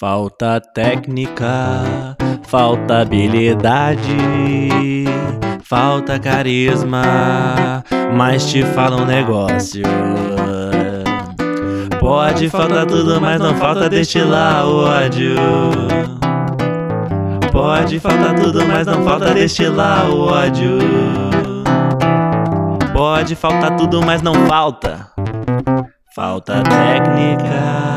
Falta técnica, falta habilidade, falta carisma, mas te fala um negócio. Pode faltar tudo, mas não falta destilar o ódio. Pode faltar tudo, mas não falta destilar o ódio. Pode faltar tudo, mas não falta. Falta técnica.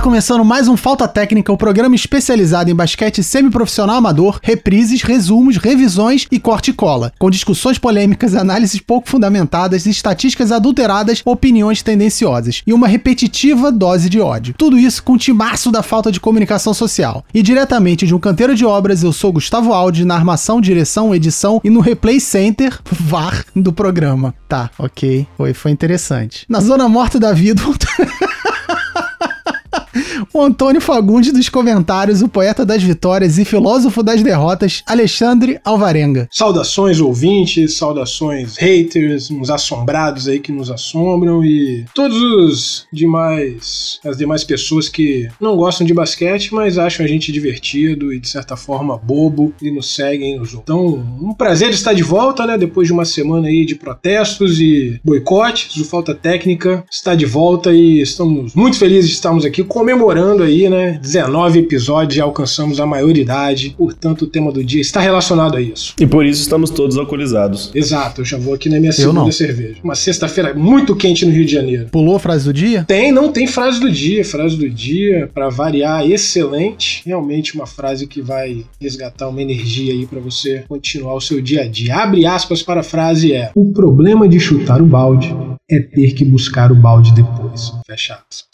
Tá começando mais um Falta Técnica, o um programa especializado em basquete semiprofissional amador, reprises, resumos, revisões e corte e cola, com discussões polêmicas, análises pouco fundamentadas, estatísticas adulteradas, opiniões tendenciosas e uma repetitiva dose de ódio. Tudo isso com o timaço da falta de comunicação social. E diretamente de um canteiro de obras, eu sou Gustavo Aldi, na armação, direção, edição e no replay center, VAR, do programa. Tá, ok. Foi, foi interessante. Na zona morta da vida... o Antônio Fagundes dos comentários, o poeta das vitórias e filósofo das derrotas, Alexandre Alvarenga. Saudações ouvintes, saudações haters, uns assombrados aí que nos assombram e todos os demais, as demais pessoas que não gostam de basquete, mas acham a gente divertido e de certa forma bobo e nos seguem nos Então, um prazer estar de volta, né, depois de uma semana aí de protestos e boicotes, o Falta Técnica está de volta e estamos muito felizes de estarmos aqui comemorando comemorando aí, né? 19 episódios e alcançamos a maioridade. Portanto, o tema do dia está relacionado a isso. E por isso estamos todos alcoolizados. Exato, eu já vou aqui na minha segunda cerveja. Uma sexta-feira muito quente no Rio de Janeiro. Pulou a frase do dia? Tem, não tem frase do dia. Frase do dia, para variar, excelente. Realmente uma frase que vai resgatar uma energia aí para você continuar o seu dia a dia. Abre aspas para a frase é: O problema de chutar o balde é ter que buscar o balde depois. Fecha aspas.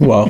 Uau.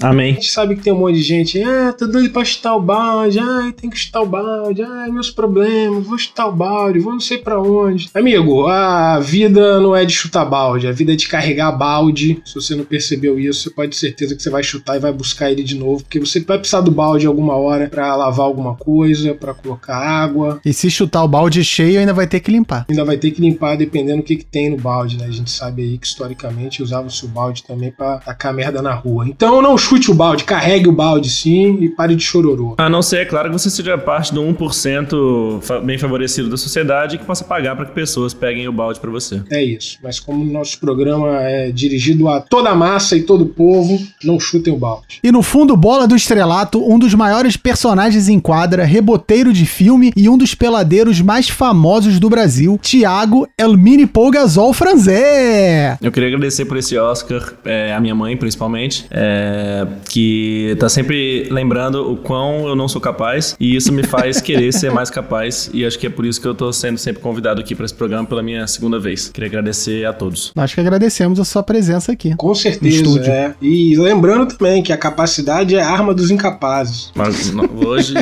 Amém. A gente sabe que tem um monte de gente, ah, tô doido pra chutar o balde, ai, tem que chutar o balde, ai, meus problemas, vou chutar o balde, vou não sei para onde. Amigo, a vida não é de chutar balde, a vida é de carregar balde. Se você não percebeu isso, você pode ter certeza que você vai chutar e vai buscar ele de novo, porque você vai precisar do balde alguma hora para lavar alguma coisa, para colocar água. E se chutar o balde cheio, ainda vai ter que limpar. Ainda vai ter que limpar dependendo do que, que tem no balde, né? A gente sabe aí que historicamente usava-se o balde também para tacar merda na rua. Então não chute o balde, carregue o balde sim e pare de chororô. A não ser, é claro, que você seja parte do 1% bem favorecido da sociedade que possa pagar para que pessoas peguem o balde para você. É isso. Mas como o nosso programa é dirigido a toda a massa e todo o povo, não chutem o balde. E no fundo, Bola do Estrelato, um dos maiores personagens em quadra, reboteiro de filme e um dos peladeiros mais famosos do Brasil, Tiago Elmini Polgazol Franzé. Eu queria agradecer por esse Oscar, é, a minha mãe principalmente. É, que tá sempre lembrando o quão eu não sou capaz e isso me faz querer ser mais capaz e acho que é por isso que eu tô sendo sempre convidado aqui para esse programa pela minha segunda vez. Queria agradecer a todos. Acho que agradecemos a sua presença aqui. Com certeza, é. E lembrando também que a capacidade é a arma dos incapazes. Mas hoje,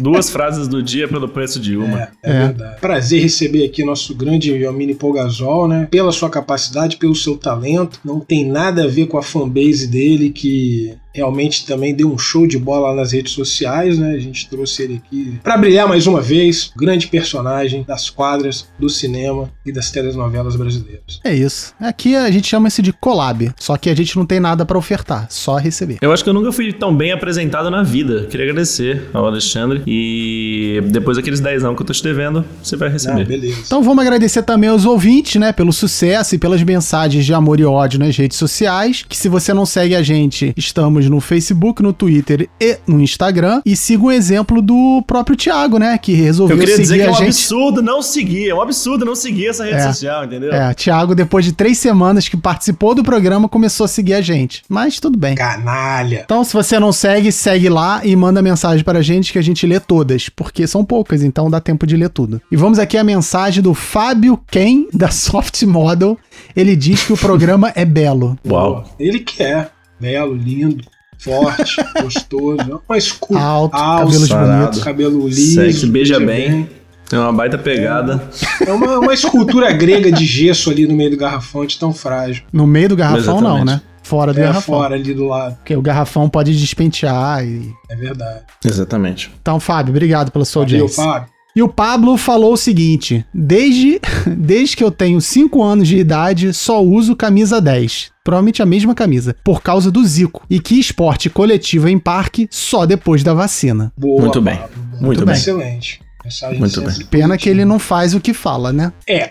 duas frases do dia pelo preço de uma. É, é, é. verdade. Prazer receber aqui nosso grande Yomini Pogazol, né? Pela sua capacidade, pelo seu talento. Não tem nada a ver com a fanbase dele que the realmente também deu um show de bola nas redes sociais, né? A gente trouxe ele aqui para brilhar mais uma vez, grande personagem das quadras, do cinema e das telenovelas brasileiras. É isso. Aqui a gente chama esse de collab, só que a gente não tem nada para ofertar, só receber. Eu acho que eu nunca fui tão bem apresentado na vida. Queria agradecer ao Alexandre e depois daqueles 10 anos que eu tô te devendo, você vai receber. Ah, beleza. Então vamos agradecer também aos ouvintes, né, pelo sucesso e pelas mensagens de amor e ódio nas redes sociais, que se você não segue a gente, estamos Estamos no Facebook, no Twitter e no Instagram. E siga o exemplo do próprio Thiago, né? Que resolveu seguir a gente. Eu queria dizer que é um absurdo não seguir. É um absurdo não seguir essa rede é, social, entendeu? É, Thiago, depois de três semanas que participou do programa, começou a seguir a gente. Mas tudo bem. Canalha. Então, se você não segue, segue lá e manda mensagem para a gente que a gente lê todas. Porque são poucas, então dá tempo de ler tudo. E vamos aqui a mensagem do Fábio Ken, da Soft Model. Ele diz que o programa é belo. Uau. Ele quer belo, lindo, forte, gostoso. Uma escultura alto, alto cabelo bonito, cabelo liso. Sexy, beija bem. bem. Tem uma baita pegada. É, é uma, uma, escultura grega de gesso ali no meio do garrafão, de tão frágil. No meio do garrafão, Exatamente. não, né? Fora do é, garrafão. fora ali do lado. Porque o garrafão pode despentear e. É verdade. Exatamente. Então, Fábio, obrigado pela sua Valeu, audiência. Fábio. E o Pablo falou o seguinte: desde, desde que eu tenho 5 anos de idade, só uso camisa 10. Provavelmente a mesma camisa, por causa do Zico. E que esporte coletivo em parque só depois da vacina. Boa, Muito bem. Pablo. Muito bem. Excelente. Mensagem Muito sempre bem. Pena que ele não faz o que fala, né? É,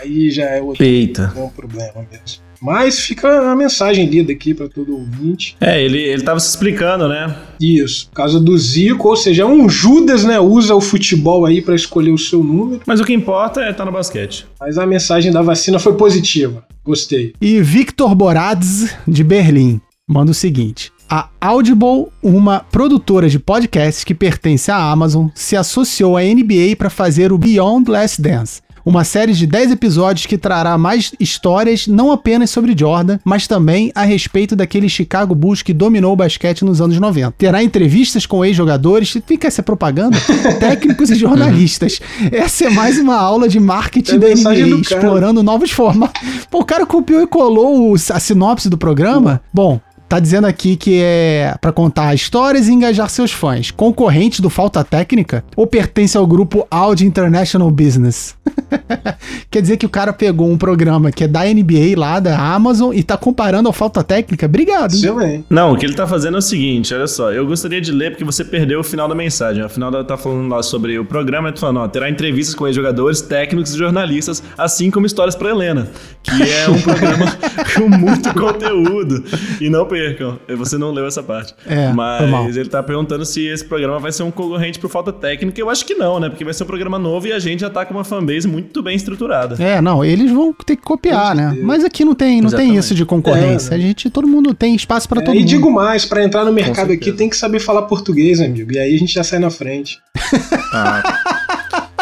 aí já é outro Eita. bom problema mesmo. Mas fica a mensagem lida aqui para todo ouvinte. É, ele, ele tava se explicando, né? Isso, por causa do Zico, ou seja, um Judas, né, usa o futebol aí para escolher o seu número, Mas o que importa é estar no basquete. mas a mensagem da vacina foi positiva. Gostei. E Victor Boradz, de Berlim, manda o seguinte. A Audible, uma produtora de podcasts que pertence à Amazon, se associou à NBA para fazer o Beyond Last Dance, uma série de 10 episódios que trará mais histórias não apenas sobre Jordan, mas também a respeito daquele Chicago Bulls que dominou o basquete nos anos 90. Terá entrevistas com ex-jogadores, fica essa propaganda, técnicos e jornalistas. Essa é mais uma aula de marketing É da NBA, explorando novos formatos. Pô, o cara copiou e colou o- a sinopse do programa. Bom, tá dizendo aqui que é pra contar histórias e engajar seus fãs. Concorrente do Falta Técnica ou pertence ao grupo Audi International Business? Quer dizer que o cara pegou um programa que é da NBA lá, da Amazon, e tá comparando ao Falta Técnica? Obrigado. hein? Não, o que ele tá fazendo é o seguinte, olha só, eu gostaria de ler porque você perdeu o final da mensagem. Afinal, ela tá falando lá sobre o programa, ele tá falando, ó, terá entrevistas com ex-jogadores, técnicos e jornalistas, assim como histórias pra Helena, que é um programa com muito conteúdo. E não percam, você não leu essa parte. É. Mas ele tá perguntando se esse programa vai ser um concorrente pro Falta Técnica. Eu acho que não, né? Porque vai ser um programa novo e a gente já tá com uma fanbase muito bem estruturada. É, não, eles vão ter que copiar, né? Mas aqui não tem, não tem isso de concorrência. É, A gente, todo mundo tem espaço pra É, todo e mundo. digo mais, para entrar no mercado aqui tem que saber falar português, amigo. E aí a gente já sai na frente.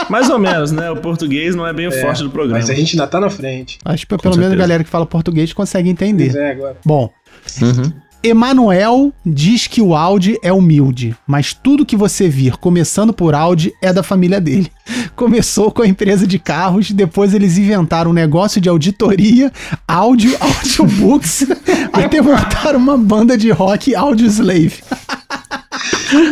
Mais ou menos, né? O português não é bem o forte do programa. Mas a gente ainda tá na frente. Acho que pelo menos a galera que fala português consegue entender. Pois é, agora. Bom, Uhum. Emanuel diz que o Audi é humilde, mas tudo que você vir começando por Audi é da família dele. Começou com a empresa de carros, depois eles inventaram um negócio de auditoria, áudio, audiobooks, até montaram uma banda de rock Audio Slave.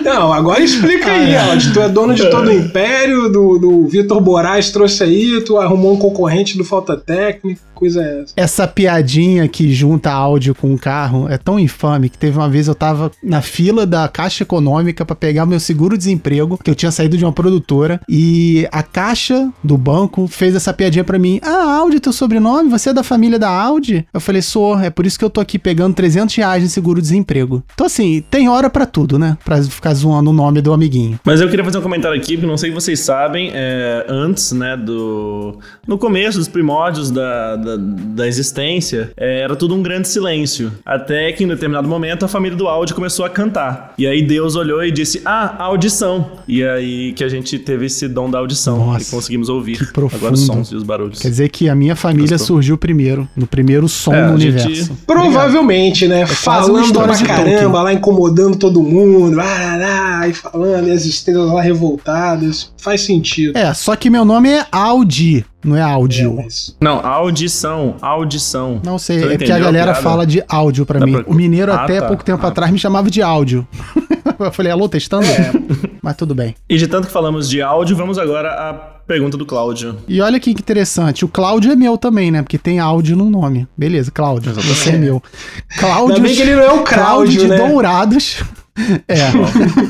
Não, agora explica aí, Ah, é. Tu é dono de todo o império, do, do Vitor Moraes trouxe aí, tu arrumou um concorrente do Falta Técnica, coisa é essa. Essa piadinha que junta áudio com o carro é tão infame que teve uma vez eu tava na fila da Caixa Econômica pra pegar meu seguro-desemprego, que eu tinha saído de uma produtora, e a caixa do banco fez essa piadinha pra mim. Ah, Audi é teu sobrenome? Você é da família da Audi? Eu falei, sou, é por isso que eu tô aqui pegando 300 reais de seguro-desemprego. Então assim, tem hora pra tudo, né? Pra ficar zoando o nome do amiguinho. Mas eu queria fazer um comentário aqui, porque não sei se vocês sabem, é, antes, né, do... No começo, dos primórdios da, da, da existência, é, era tudo um grande silêncio. Até que, em determinado momento, a família do áudio começou a cantar. E aí Deus olhou e disse, ah, audição. E aí que a gente teve esse dom da audição. Nossa, e conseguimos ouvir que profundo. agora os sons e os barulhos. Quer dizer que a minha família Gostou? surgiu primeiro, no primeiro som É, no a gente- universo. Provavelmente, né? uma falando pra caramba, lá incomodando todo mundo, ah, e falando, e as estrelas lá revoltadas. Faz sentido. É, só que meu nome é Audi, não é É, áudio. mas- Não, audição, audição. Não sei, Você é porque a galera fala de áudio pra Dá mim. pra- O mineiro Ah, até tá. pouco tempo Ah. atrás me chamava de áudio. Eu falei, alô, testando? Mas tudo bem. E de tanto que falamos de áudio, vamos agora à pergunta do Cláudio. E olha que interessante, o Cláudio é meu também, né? Porque tem áudio no nome. Beleza, Cláudio, você é meu. Cláudio, Ainda bem que ele não é o Cláudio, de né? Dourados. É.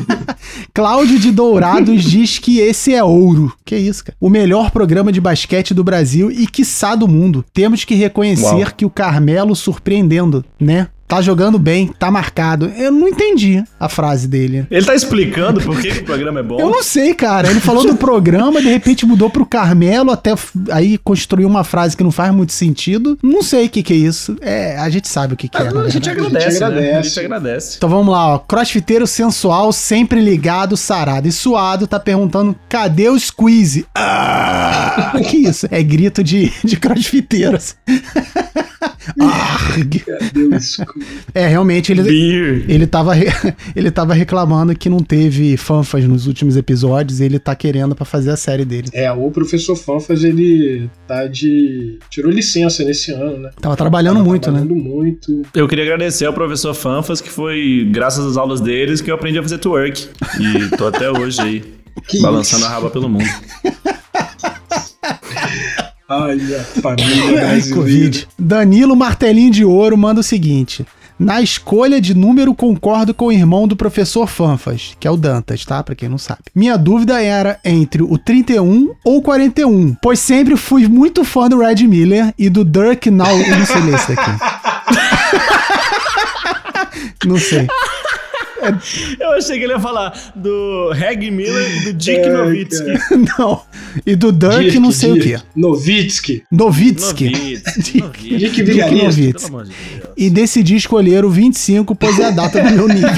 Cláudio de Dourados diz que esse é ouro. Que isso, cara? O melhor programa de basquete do Brasil e quiçá do mundo. Temos que reconhecer Uau. que o Carmelo surpreendendo, né? Tá jogando bem, tá marcado. Eu não entendi a frase dele. Ele tá explicando por que, que o programa é bom? Eu não sei, cara. Ele falou do programa, de repente mudou pro Carmelo, até aí construiu uma frase que não faz muito sentido. Não sei o que, que é isso. É, a gente sabe o que, que é. Ah, na a gente agradece, né? agradece. A gente agradece. Então vamos lá, ó. Crossfiteiro sensual, sempre ligado, sarado e suado, tá perguntando: cadê o squeeze? Ah! que isso? É grito de, de crossfiteiros. Arg. Cadê o escudo? é, realmente, ele, Beer. ele, tava, ele tava reclamando que não teve fanfas nos últimos episódios e ele tá querendo pra fazer a série dele. É, o professor Fanfas, ele tá de. tirou licença nesse ano, né? Tava trabalhando Tava muito, né? trabalhando muito. Eu queria agradecer ao professor Fanfas, que foi graças às aulas deles que eu aprendi a fazer twerk. E tô até hoje aí. Que Balançando a isso? raba pelo mundo. Ai, a família Ai. Covid. Danilo Martelinho de Ouro manda o seguinte. Na escolha de número, concordo com o irmão do professor Fanfas, que é o Dantas, tá? Pra quem não sabe. Minha dúvida era entre o 31 ou o 41, pois sempre fui muito fã do Red Miller e do Dirk Now. Eu não sei ler daqui. não sei. Eu achei que ele ia falar do Reg Miller e do Dick Ai, Nowitzki. Não. E do Dirk, Dirk, não sei Dirk. o quê. Novitsky. Novitsky. Nowitzki. Dick Nowitzki. Amor de Deus. E decidi escolher o 25, pois é a data do meu nível.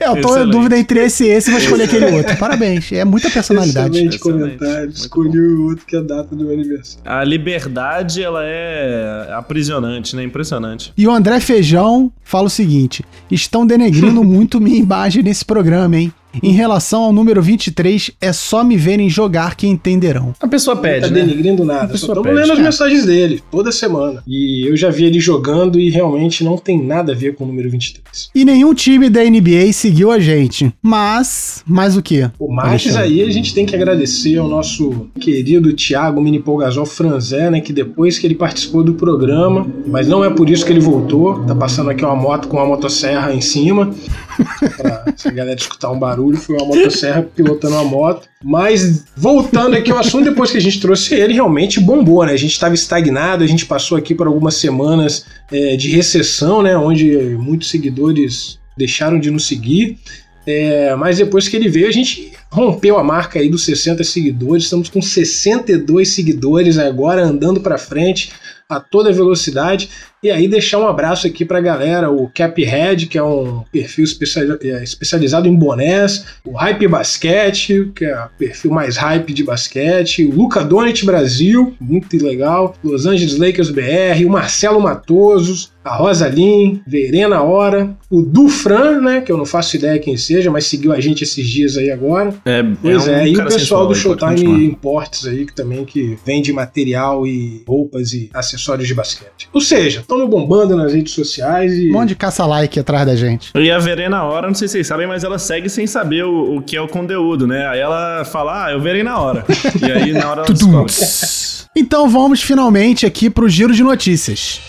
É, eu tô em dúvida entre esse e esse, vou escolher aquele outro. Parabéns, é muita personalidade. Excelente comentário. Escolhi o outro que é a data do meu aniversário. A liberdade, ela é aprisionante, né? Impressionante. E o André Feijão fala o seguinte: estão denegrindo muito minha imagem nesse programa, hein? Em relação ao número 23, é só me verem jogar que entenderão. A pessoa Não pede, tá né? denigrindo nada. Só pessoa estamos lendo as é. mensagens dele toda semana. E eu já vi ele jogando e realmente não tem nada a ver com o número 23. E nenhum time da NBA seguiu a gente. Mas, mais o quê? O Alexandre? aí a gente tem que agradecer ao nosso querido Thiago Minipolgazol Franzé, né? Que depois que ele participou do programa, mas não é por isso que ele voltou. Tá passando aqui uma moto com uma motosserra em cima. Pra galera escutar um barulho, foi uma motosserra pilotando uma moto. Mas voltando aqui ao assunto, depois que a gente trouxe ele, realmente bombou, né? A gente estava estagnado, a gente passou aqui por algumas semanas é, de recessão, né? Onde muitos seguidores deixaram de nos seguir. É, mas depois que ele veio, a gente rompeu a marca aí dos 60 seguidores. Estamos com 62 seguidores agora andando para frente a toda velocidade. E aí deixar um abraço aqui pra galera, o Caphead, que é um perfil é, especializado em bonés, o Hype Basquete, que é o perfil mais hype de basquete, o Luca Donit Brasil, muito legal, Los Angeles Lakers BR, o Marcelo Matosos, a Rosa Lin, Verena Hora, o Dufran, né, que eu não faço ideia quem seja, mas seguiu a gente esses dias aí agora. É, Pois é, um e o pessoal do Showtime. Imports aí, que também que vende material e roupas e acessórios de basquete. Ou seja, estamos bombando nas redes sociais e. Um monte de caça-like atrás da gente. E a Verena hora, não sei se vocês sabem, mas ela segue sem saber o, o que é o conteúdo, né? Aí ela fala, ah, eu verei na hora. e aí na hora ela descobre. Então vamos finalmente aqui pro giro de notícias.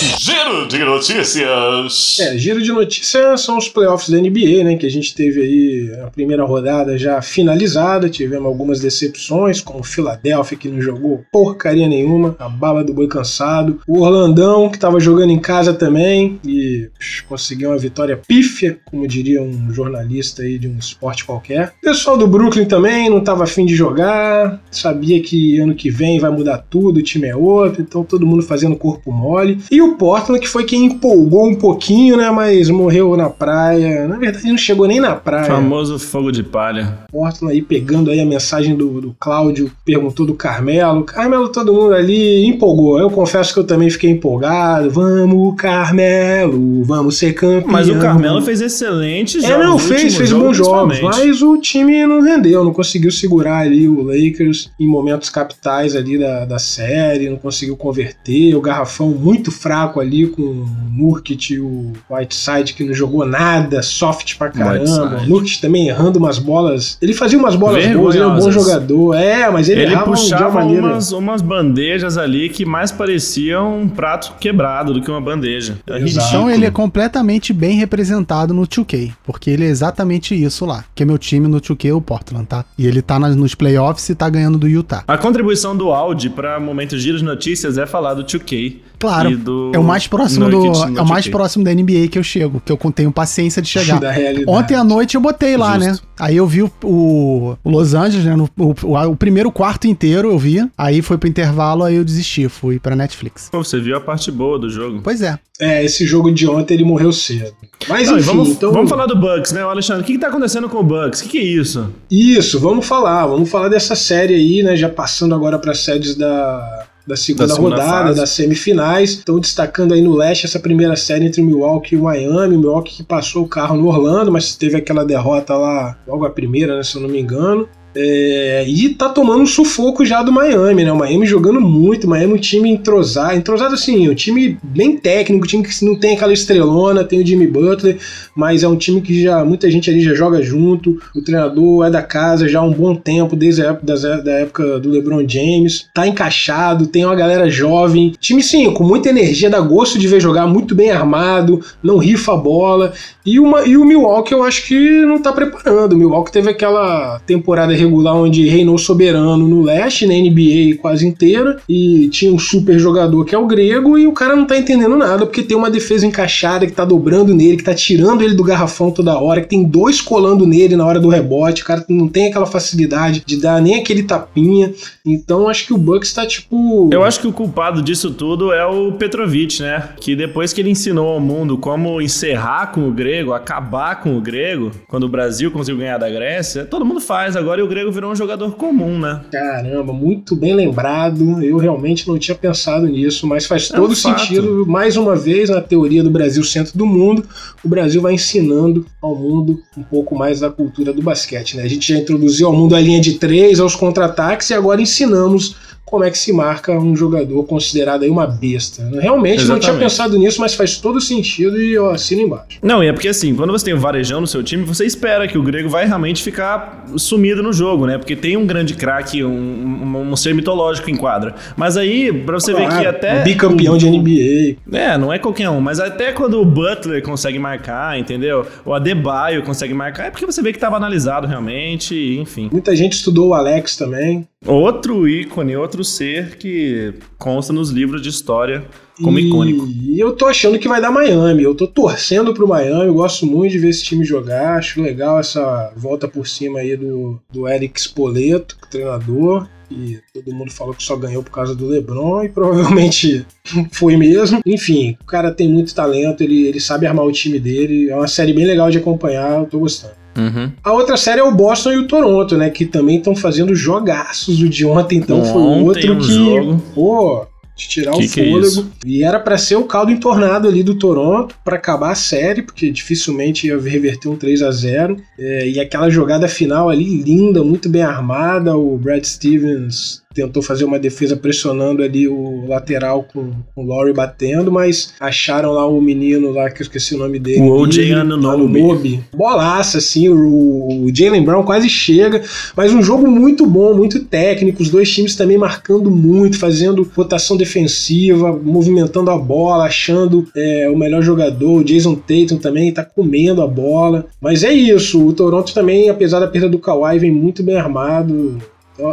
Giro de notícias. É, giro de notícias são os playoffs da NBA, né? Que a gente teve aí a primeira rodada já finalizada. Tivemos algumas decepções, como o Philadelphia, que não jogou porcaria nenhuma, a bala do boi cansado. O Orlandão, que estava jogando em casa também e psh, conseguiu uma vitória pífia, como diria um jornalista aí de um esporte qualquer. O pessoal do Brooklyn também não estava afim de jogar, sabia que ano que vem vai mudar tudo, o time é outro, então todo mundo fazendo corpo mole. E o Portland, que foi quem empolgou um pouquinho, né? Mas morreu na praia. Na verdade, não chegou nem na praia. Famoso fogo de palha. Portland aí pegando aí a mensagem do, do Cláudio, perguntou do Carmelo. Carmelo, todo mundo ali empolgou. Eu confesso que eu também fiquei empolgado. Vamos, Carmelo, vamos ser campeão. Mas o Carmelo fez excelentes É, jogos. não, no fez, fez jogo, bons jogos, mas o time não rendeu, não conseguiu segurar ali o Lakers em momentos capitais ali da, da série, não conseguiu converter, o garrafão muito fraco ali com o Nurkic e o Whiteside que não jogou nada, soft pra caramba, Whiteside. o Nurkic também errando umas bolas, ele fazia umas bolas boas, ele é um bom jogador, é, mas ele, Ele errava de uma puxava maneira... umas, umas bandejas ali que mais pareciam um prato quebrado do que uma bandeja. É. Então ele é completamente bem representado no 2K, porque ele é exatamente isso lá. Que é meu time no 2K é o Portland, tá? E ele tá nas- nos playoffs e tá ganhando do Utah. A contribuição do Audi para momento giro de notícias é falar do 2K. Claro, do é o mais próximo do, é o mais 2K. próximo da NBA que eu chego, que eu tenho paciência de chegar. Ontem à noite eu botei lá, Justo. né? Aí eu vi o, o- Los Angeles, né? no- o, o- o primeiro quarto inteiro eu vi. Aí foi pro intervalo, aí eu desisti, fui pra Netflix. Pô, Você viu a parte boa do jogo. Pois é. É, esse jogo de ontem ele morreu cedo. Mas Não, enfim, vamos, então... vamos falar do Bucks, né, Alexandre? O que, que tá acontecendo com o Bucks? O que, que é isso? Isso, vamos falar. Vamos falar dessa série aí, né? Já passando agora para as séries da, da segunda, Da segunda rodada, fase. das semifinais. Estão destacando aí no leste essa primeira série entre Milwaukee e Miami. Milwaukee que passou o carro no Orlando, mas teve aquela derrota lá, logo a primeira, né, se eu não me engano. É, e tá tomando um sufoco já do Miami, né? O Miami jogando muito, o Miami é um time entrosado, entrosado assim, um time bem técnico, um time que não tem aquela estrelona, tem o Jimmy Butler, mas é um time que já muita gente ali já joga junto, o treinador é da casa já há um bom tempo, desde a época, da época do LeBron James, tá encaixado, tem uma galera jovem, time sim, com muita energia, dá gosto de ver jogar, muito bem armado, não rifa a bola, e, uma, e o Milwaukee eu acho que não tá preparando, o Milwaukee teve aquela temporada regular onde reinou soberano no leste, na NBA quase inteira, e tinha um super jogador que é o grego, e o cara não tá entendendo nada, porque tem uma defesa encaixada que tá dobrando nele, que tá tirando ele do garrafão toda hora, que tem dois colando nele na hora do rebote, o cara não tem aquela facilidade de dar nem aquele tapinha. Então acho que o Bucks tá tipo. Eu acho que o culpado disso tudo é o Petrovic, né? Que depois que ele ensinou ao mundo como encerrar com o grego, acabar com o grego, quando o Brasil conseguiu ganhar da Grécia, todo mundo faz agora grego virou um jogador comum, né? Caramba, muito bem lembrado. Eu realmente não tinha pensado nisso, mas faz é todo um sentido. Mais uma vez, na teoria do Brasil centro do mundo, o Brasil vai ensinando ao mundo um pouco mais da cultura do basquete, né? A gente já introduziu ao mundo a linha de três, aos contra-ataques e agora ensinamos como é que se marca um jogador considerado aí uma besta. Realmente Exatamente. não tinha pensado nisso, mas faz todo sentido e eu assino embaixo. Não, e é porque assim, quando você tem um varejão no seu time, você espera que o grego vai realmente ficar sumido no jogo, né? Porque tem um grande craque, um, um, um, ser mitológico em quadra. Mas aí, pra você claro, ver que até. Bicampeão o, de NBA. É, não é qualquer um, mas até quando o Butler consegue marcar, entendeu? O Adebayo consegue marcar, é porque você vê que estava analisado realmente, enfim. Muita gente estudou o Alex também. Outro ícone, outro ser que consta nos livros de história como e, icônico. E eu tô achando que vai dar Miami. Eu tô torcendo pro Miami. Eu gosto muito de ver esse time jogar. Acho legal essa volta por cima aí do, do Eric Spoleto, treinador. E todo mundo falou que só ganhou por causa do LeBron e provavelmente foi mesmo. Enfim, o cara tem muito talento, ele, ele sabe armar o time dele. É uma série bem legal de acompanhar, eu tô gostando. Uhum. A outra série é o Boston e o Toronto, né? Que também estão fazendo jogaços. O de ontem, então, foi outro um que. Jogo. Pô, de tirar que o é fôlego. É e era para ser o caldo entornado ali do Toronto para acabar a série, porque dificilmente ia reverter um 3 a 0 é, E aquela jogada final ali, linda, muito bem armada. O Brad Stevens tentou fazer uma defesa pressionando ali o lateral com, com o Laurie batendo, mas acharam lá o menino lá, que eu esqueci o nome dele. O O.J. Anunoby. Bolaça, assim, o, o Jalen Brown quase chega, mas um jogo muito bom, muito técnico, os dois times também marcando muito, fazendo rotação defensiva, movimentando a bola, achando é, o melhor jogador, o Jason Tatum também tá comendo a bola, mas é isso, o Toronto também, apesar da perda do Kawhi, vem muito bem armado,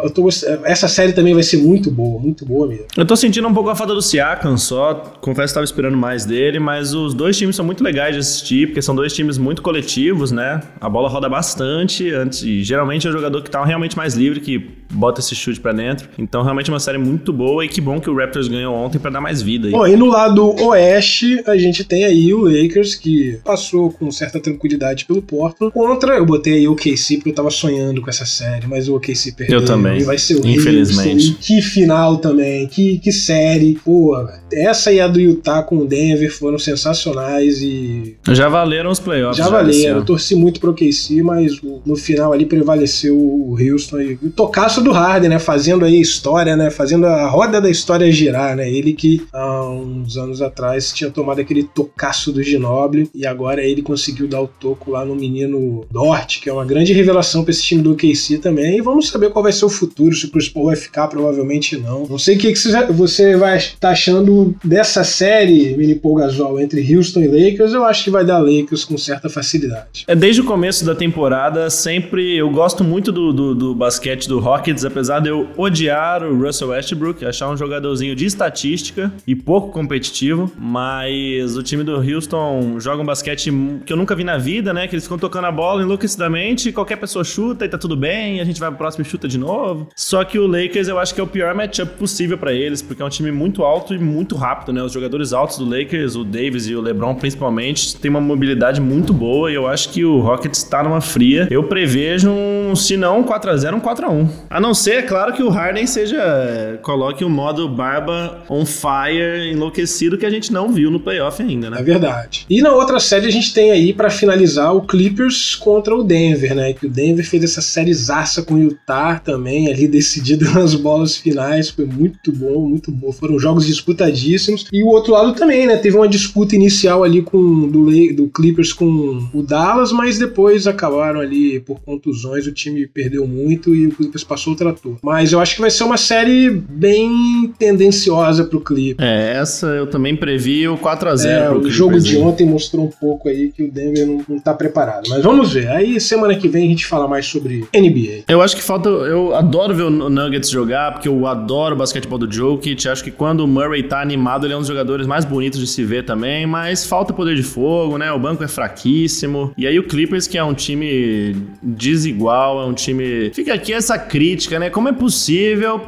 eu tô Essa série também vai ser muito boa, muito boa mesmo. Eu tô sentindo um pouco a falta do Siakam só. Confesso que tava esperando mais dele, mas os dois times são muito legais de assistir, porque são dois times muito coletivos, né? A bola roda bastante, antes, e geralmente é o jogador que tá realmente mais livre, que bota esse chute para dentro. Então, realmente é uma série muito boa e que bom que o Raptors ganhou ontem para dar mais vida. Aí. Bom, e no lado oeste, a gente tem aí o Lakers, que passou com certa tranquilidade pelo Portland, contra, eu botei aí o KC porque eu tava sonhando com essa série, mas o OKC perdeu. Eu também. E vai ser o Infelizmente. Que final também, que, que série. Pô, essa e a do Utah com o Denver foram sensacionais e... Já valeram os playoffs. Já valeram. Eu torci muito pro OKC, mas no final ali prevaleceu o Houston e o tocaço do Harden, né? Fazendo aí história, né? Fazendo a roda da história girar, né? Ele que há uns anos atrás tinha tomado aquele tocaço do Ginoble e agora ele conseguiu dar o toco lá no menino Dort, que é uma grande revelação para esse time do OKC também. E vamos saber qual vai ser o futuro, se o Chris Paul vai ficar, provavelmente não. Não sei o que, que você vai estar tá achando dessa série, Mini Paul Gasol, entre Houston e Lakers. Eu acho que vai dar Lakers com certa facilidade. É desde o começo da temporada, sempre eu gosto muito do, do, do basquete do Rock Apesar de eu odiar o Russell Westbrook, achar um jogadorzinho de estatística e pouco competitivo, mas o time do Houston joga um basquete que eu nunca vi na vida, né? Que eles ficam tocando a bola enlouquecidamente, qualquer pessoa chuta e tá tudo bem, a gente vai pro próximo e chuta de novo. Só que o Lakers eu acho que é o pior matchup possível para eles, porque é um time muito alto e muito rápido, né? Os jogadores altos do Lakers, o Davis e o LeBron principalmente, têm uma mobilidade muito boa e eu acho que o Rockets está numa fria. Eu prevejo um, se não um 4x0, um 4x1. A não ser, é claro, que o Harden seja. coloque o modo barba on fire enlouquecido que a gente não viu no playoff ainda, né? É verdade. E na outra série a gente tem aí para finalizar o Clippers contra o Denver, né? Que o Denver fez essa série zaça com o Utah também, ali decidido nas bolas finais. Foi muito bom, muito bom. Foram jogos disputadíssimos. E o outro lado também, né? Teve uma disputa inicial ali com do, do Clippers com o Dallas, mas depois acabaram ali por contusões. O time perdeu muito e o Clippers passou o trator. Mas eu acho que vai ser uma série bem tendenciosa pro Clippers. É, essa eu também previ o 4x0 é. O jogo de ontem mostrou um pouco aí que o Denver não, não tá preparado. Mas vamos ver. Aí semana que vem a gente fala mais sobre NBA. Eu acho que falta. Eu adoro ver o Nuggets jogar, porque eu adoro o basquetebol do Jokic. Acho que quando o Murray tá animado, ele é um dos jogadores mais bonitos de se ver também. Mas falta poder de fogo, né? O banco é fraquíssimo. E aí o Clippers, que é um time desigual, é um time. Fica aqui essa crítica, né? Como é possível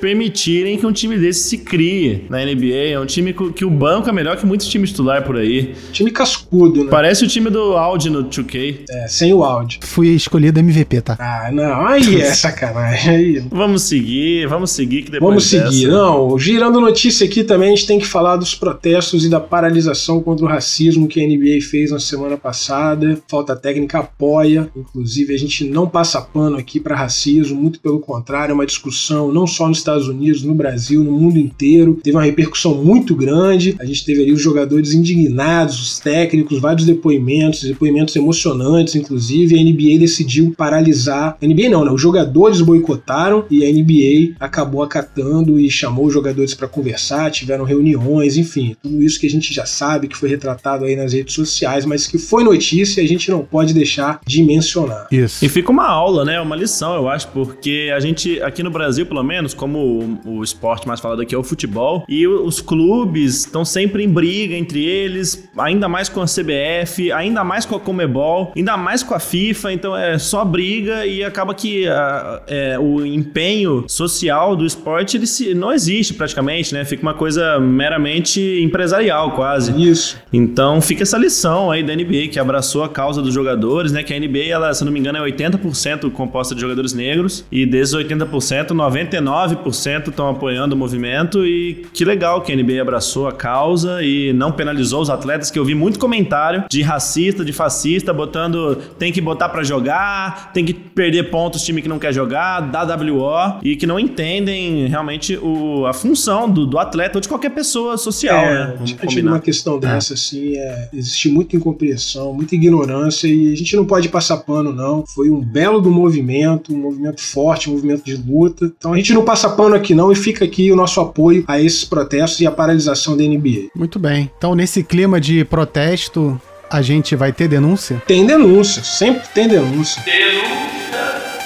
permitirem que um time desse se crie na NBA? É um time que o banco é melhor que muitos times titular por aí. Time cascudo, né? Parece o time do Audi no 2K. É, sem o Audi. Fui escolhido MVP, tá? Ah, não. Aí é sacanagem. Aí. Vamos seguir, vamos seguir que depois Vamos dessa... seguir. Não, girando notícia aqui também, a gente tem que falar dos protestos e da paralisação contra o racismo que a NBA fez na semana passada. Falta técnica apoia. Inclusive, a gente não passa pano aqui para racismo, muito pelo contrário, é uma discussão não só nos Estados Unidos, no Brasil, no mundo inteiro. Teve uma repercussão muito grande. A gente teve ali os jogadores indignados, os técnicos, vários depoimentos, depoimentos emocionantes, inclusive. A NBA decidiu paralisar. A NBA não, né? Os jogadores boicotaram e a NBA acabou acatando e chamou os jogadores para conversar, tiveram reuniões, enfim, tudo isso que a gente já sabe que foi retratado aí nas redes sociais, mas que foi notícia e a gente não pode deixar de mencionar. Isso. E fica uma aula, né? Uma lição, eu acho, porque a gente aqui no Brasil, pelo menos, como o, o esporte mais falado aqui é o futebol, e os clubes estão sempre em briga entre eles, ainda mais com a CBF, ainda mais com a Comebol, ainda mais com a FIFA, então é só briga e acaba que a, é, o empenho social do esporte ele se, não existe praticamente, né? Fica uma coisa meramente empresarial quase. Isso. Então fica essa lição aí da NBA que abraçou a causa dos jogadores, né? Que a NBA, ela, se não me engano, é 80% composta de jogadores negros e desses 80%, 99% estão apoiando o movimento e que legal que a NBA abraçou a causa e não penalizou os atletas, que eu vi muito comentário de racista, de fascista, botando tem que botar para jogar, tem que perder pontos time que não quer jogar, da WO e que não entendem realmente o, a função do, do atleta ou de qualquer pessoa social, é, né? Vamos uma questão dessa, assim, é, existe muita incompreensão, muita ignorância e a gente não pode passar pano, não. Foi um belo do movimento, um movimento forte, um movimento de luta. Então a gente não passa pano aqui, não, e fica aqui o nosso apoio a esses protestos e a paralisação da NBA. Muito bem. Então, nesse clima de protesto, a gente vai ter denúncia? Tem denúncia, sempre tem denúncia. Denúncia!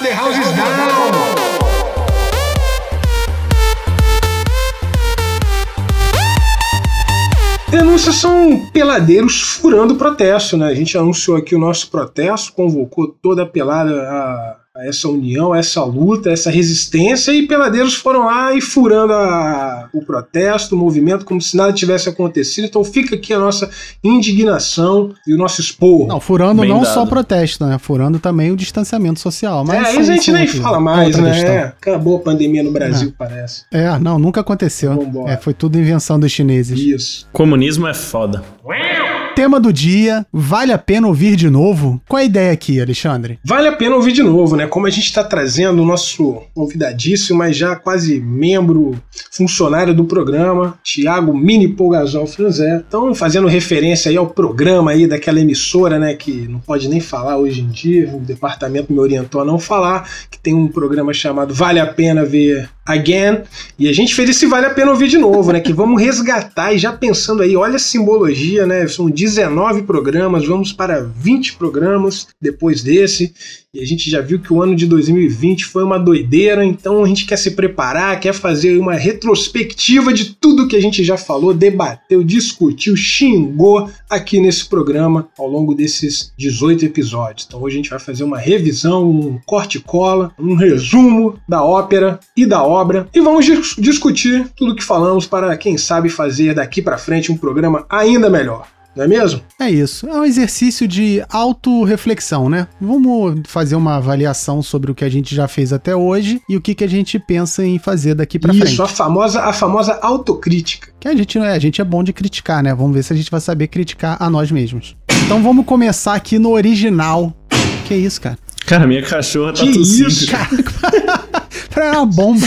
The house is down! Denúncias são peladeiros furando protesto, né? A gente anunciou aqui o nosso protesto, convocou toda a pelada a essa união, essa luta, essa resistência, e peladeiros foram lá e furando a, o protesto, o movimento, como se nada tivesse acontecido. Então fica aqui a nossa indignação e o nosso expor. Não, furando Bem não dado. só o protesto, né? Furando também o distanciamento social. Mas é, aí a gente nem fala mais, né? É, acabou a pandemia no Brasil, é. parece. É, não, nunca aconteceu. É, foi tudo invenção dos chineses. Isso. Comunismo é foda. Tema do dia, vale a pena ouvir de novo? Qual a ideia aqui, Alexandre? Vale a pena ouvir de novo, né? Como a gente está trazendo o nosso convidadíssimo, mas já quase membro, funcionário do programa, Tiago Mini Polgazol Franzé. Então, fazendo referência aí ao programa aí daquela emissora, né? Que não pode nem falar hoje em dia, o departamento me orientou a não falar, que tem um programa chamado Vale a Pena Ver Again. E a gente fez esse Vale a Pena Ouvir de novo, né? Que vamos resgatar e já pensando aí, olha a simbologia, né? São dias 19 programas, vamos para 20 programas depois desse. E a gente já viu que o ano de 2020 foi uma doideira, então a gente quer se preparar, quer fazer uma retrospectiva de tudo que a gente já falou, debateu, discutiu, xingou aqui nesse programa ao longo desses 18 episódios. Então hoje a gente vai fazer uma revisão, um corte e cola, um resumo da ópera e da obra e vamos dis discutir tudo que falamos para quem sabe fazer daqui para frente um programa ainda melhor não é mesmo? É isso. É um exercício de autorreflexão, né? Vamos fazer uma avaliação sobre o que a gente já fez até hoje e o que, que a gente pensa em fazer daqui para frente. Isso, a famosa, a famosa autocrítica. Que a gente, a gente é bom de criticar, né? Vamos ver se a gente vai saber criticar a nós mesmos. Então vamos começar aqui no original. Que isso, cara? Cara, minha cachorra tá que tossindo. isso, cara? Pra uma bomba.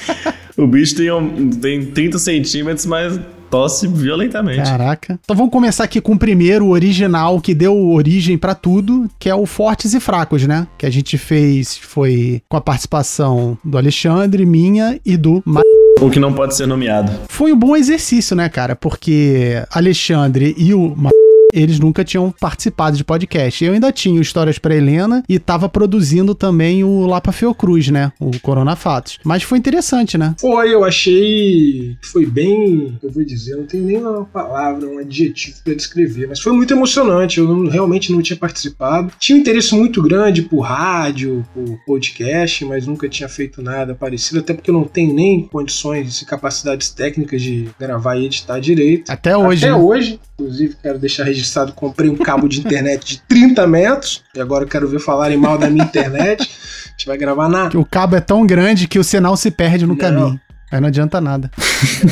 o bicho tem, um, tem 30 centímetros, mas tosse violentamente. Caraca. Então vamos começar aqui com o primeiro, o original, que deu origem para tudo, que é o Fortes e Fracos, né? Que a gente fez, foi com a participação do Alexandre, minha e do Ma o que não pode ser nomeado. Foi um bom exercício, né, cara? Porque Alexandre e o Ma eles nunca tinham participado de podcast. Eu ainda tinha Histórias para Helena e tava produzindo também o Lapa Fiocruz, né? O Corona Fatos. Mas foi interessante, né? Foi, eu achei que foi bem, eu vou dizer, não tenho nem uma palavra, um adjetivo para descrever, mas foi muito emocionante. Eu não, realmente não tinha participado. Tinha um interesse muito grande por rádio, por podcast, mas nunca tinha feito nada parecido, até porque eu não tenho nem condições e capacidades técnicas de gravar e editar direito. Até hoje. Até né? hoje. Inclusive, quero deixar registrado, comprei um cabo de internet de 30 metros, e agora eu quero ver falarem mal da minha internet. A gente vai gravar na... O cabo é tão grande que o sinal se perde no não. caminho. Aí não adianta nada.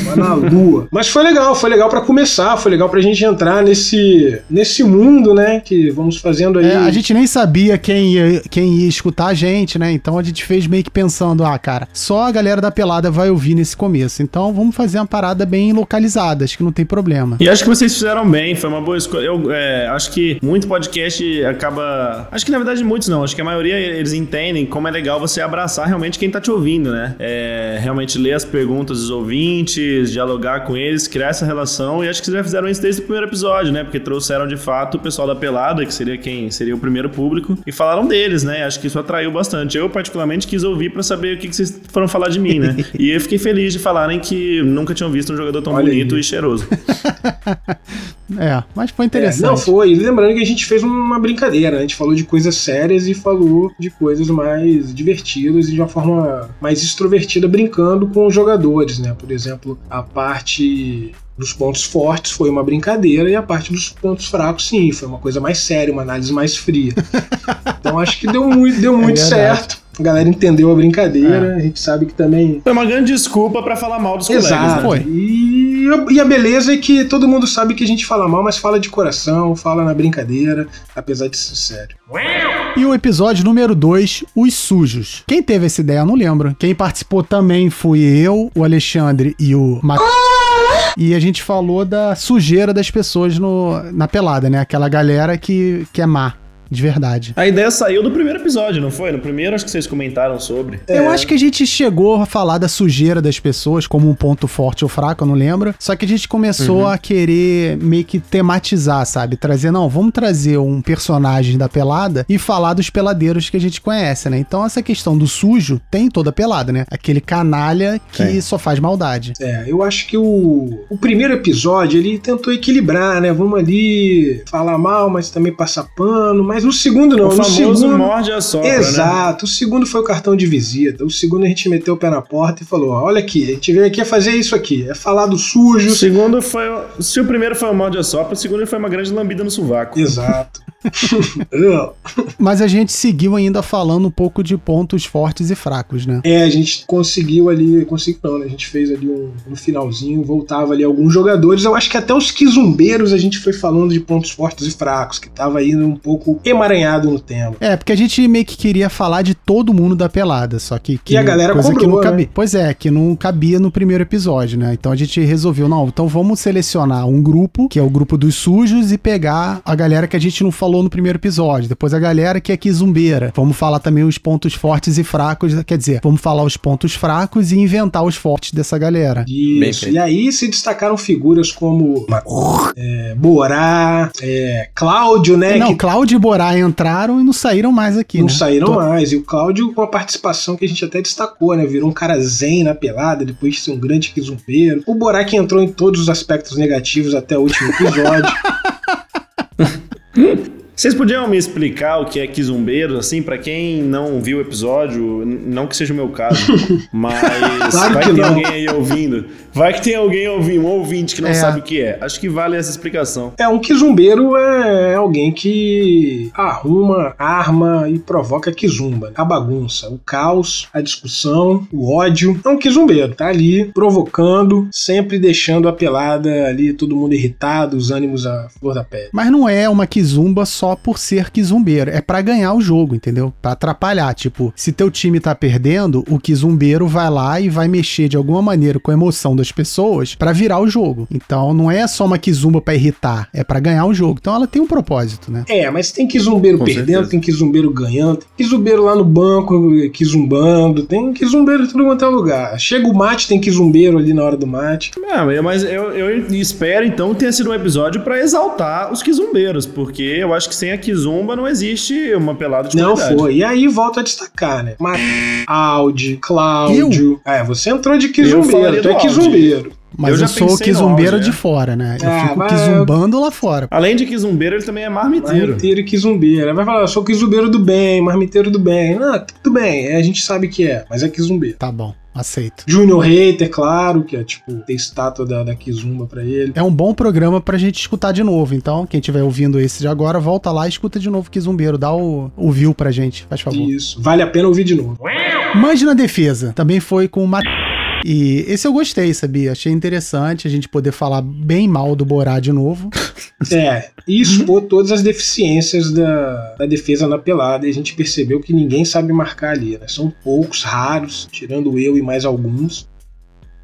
Vai na lua. Mas foi legal, foi legal para começar, foi legal pra gente entrar nesse, nesse mundo, né? Que vamos fazendo aí. É, a gente nem sabia quem ia, quem ia escutar a gente, né? Então a gente fez meio que pensando, ah, cara, só a galera da pelada vai ouvir nesse começo. Então vamos fazer uma parada bem localizada, acho que não tem problema. E acho que vocês fizeram bem, foi uma boa escolha. Eu é, acho que muito podcast acaba. Acho que na verdade muitos não, acho que a maioria eles entendem como é legal você abraçar realmente quem tá te ouvindo, né? É, realmente ler as perguntas dos ouvintes, dialogar com eles, criar essa relação. E acho que vocês já fizeram isso desde o primeiro episódio, né? Porque trouxeram de fato o pessoal da pelada, que seria quem seria o primeiro público, e falaram deles, né? Acho que isso atraiu bastante. Eu, particularmente, quis ouvir para saber o que, que vocês foram falar de mim, né? e eu fiquei feliz de falarem que nunca tinham visto um jogador tão Olha bonito aí. e cheiroso. é, mas foi interessante. É, não, foi. E lembrando que a gente fez uma brincadeira, né? A gente falou de coisas sérias e falou de coisas mais divertidas e de uma forma mais extrovertida, brincando com os jogadores, né? Por exemplo, a parte dos pontos fortes foi uma brincadeira e a parte dos pontos fracos, sim, foi uma coisa mais séria, uma análise mais fria. então acho que deu muito, deu muito é certo. A galera entendeu a brincadeira, é. a gente sabe que também. Foi uma grande desculpa para falar mal dos Exato. colegas. Né? Foi. E, e a beleza é que todo mundo sabe que a gente fala mal, mas fala de coração, fala na brincadeira, apesar de ser sério. E o episódio número 2, Os Sujos. Quem teve essa ideia, não lembro. Quem participou também fui eu, o Alexandre e o Matheus. E a gente falou da sujeira das pessoas no, na pelada, né? Aquela galera que, que é má de verdade. A ideia saiu do primeiro episódio, não foi? No primeiro acho que vocês comentaram sobre. É. Eu acho que a gente chegou a falar da sujeira das pessoas como um ponto forte ou fraco, eu não lembro. Só que a gente começou uhum. a querer meio que tematizar, sabe? Trazer, não, vamos trazer um personagem da pelada e falar dos peladeiros que a gente conhece, né? Então essa questão do sujo tem toda a pelada, né? Aquele canalha que é. só faz maldade. É, eu acho que o, o primeiro episódio ele tentou equilibrar, né? Vamos ali falar mal, mas também passar pano, mas mas no segundo não. O no famoso segundo... morde a sopra, né? Exato. Né? O segundo foi o cartão de visita. O segundo a gente meteu o pé na porta e falou: olha aqui, a gente veio aqui a fazer isso aqui. É falar do sujo. O segundo foi. Se o primeiro foi o morde a sopra, o segundo foi uma grande lambida no sovaco. Exato. Mas a gente seguiu ainda falando um pouco de pontos fortes e fracos, né? É, a gente conseguiu ali, conseguiu não, né? A gente fez ali um, no finalzinho, voltava ali alguns jogadores. Eu acho que até os quizumbeiros a gente foi falando de pontos fortes e fracos, que tava indo um pouco emaranhado no tema. É, porque a gente meio que queria falar de todo mundo da pelada, só que. que e a galera coisa cobrou, que não cabia. Né? Pois é, que não cabia no primeiro episódio, né? Então a gente resolveu, não, então vamos selecionar um grupo, que é o grupo dos sujos, e pegar a galera que a gente não falou no primeiro episódio. Depois a galera que é quizumbeira. Vamos falar também os pontos fortes e fracos. Quer dizer, vamos falar os pontos fracos e inventar os fortes dessa galera. Isso. E aí se destacaram figuras como é, Borá, é, Cláudio, né? Não, que Cláudio e Borá entraram e não saíram mais aqui, não né? saíram Tô- mais. E o Cláudio com a participação que a gente até destacou, né? Virou um cara zen na pelada, depois de ser um grande quizumbeiro. O Borá que entrou em todos os aspectos negativos até o último episódio. Vocês podiam me explicar o que é quizumbeiro, assim, pra quem não viu o episódio, não que seja o meu caso, mas Claro vai que tem não. alguém aí ouvindo. Vai que tem alguém ouvindo, um ouvinte que não É. sabe o que é. Acho que vale essa explicação. É, um quizumbeiro é alguém que arruma, arma e provoca quizumba. A bagunça, o caos, a discussão, o ódio. É um quizumbeiro. Tá ali provocando, sempre deixando a pelada ali, todo mundo irritado, os ânimos à flor da pele. Mas não é uma quizumba só por ser quizumbeiro. É pra ganhar o jogo, entendeu? Pra atrapalhar. Tipo, se teu time tá perdendo, o quizumbeiro vai lá e vai mexer de alguma maneira com a emoção das pessoas pra virar o jogo. Então não é só uma quizumba pra irritar, é pra ganhar o jogo. Então ela tem um propósito, né? É, mas tem quizumbeiro Com perdendo, certeza. tem quizumbeiro ganhando, tem quizumbeiro lá no banco quizumbando, tem quizumbeiro em tudo quanto é lugar. Chega o mate, tem quizumbeiro ali na hora do mate. Não, eu- mas eu, eu espero então que tenha sido um episódio pra exaltar os quizumbeiros, porque eu acho que sem a quizumba não existe uma pelada de Não qualidade. foi. E aí volta a destacar, né? Mate, Audi, Cláudio. É, você entrou de Eu quizumbeiro, falaria tu é quizumbeiro. Mas Eu eu, sou quizumbeiro de é. fora, né? Eu Ah, fico mas- quizumbando lá fora. Além de quizumbeiro, ele também é marmiteiro. Marmiteiro e quizumbeiro. Aí Vai falar, eu sou quizumbeiro do bem, marmiteiro do bem. Não, tudo bem, é, a gente sabe que é, mas é quizumbeiro. Tá bom, aceito. Junior Hater, claro, que é tipo, tem estátua da, da Kizumba pra ele. É um bom programa pra gente escutar de novo. Então, quem estiver ouvindo esse de agora, volta lá e escuta de novo Quizumbeiro. Dá o, o view pra gente, faz favor. Isso, vale a pena ouvir de novo. Mande na defesa. Também foi com o Mat... E esse eu gostei, sabia? Achei interessante a gente poder falar bem mal do Borá de novo. É, e expor todas as deficiências da, da defesa na pelada. E a gente percebeu que ninguém sabe marcar ali, né? São poucos, raros, tirando eu e mais alguns.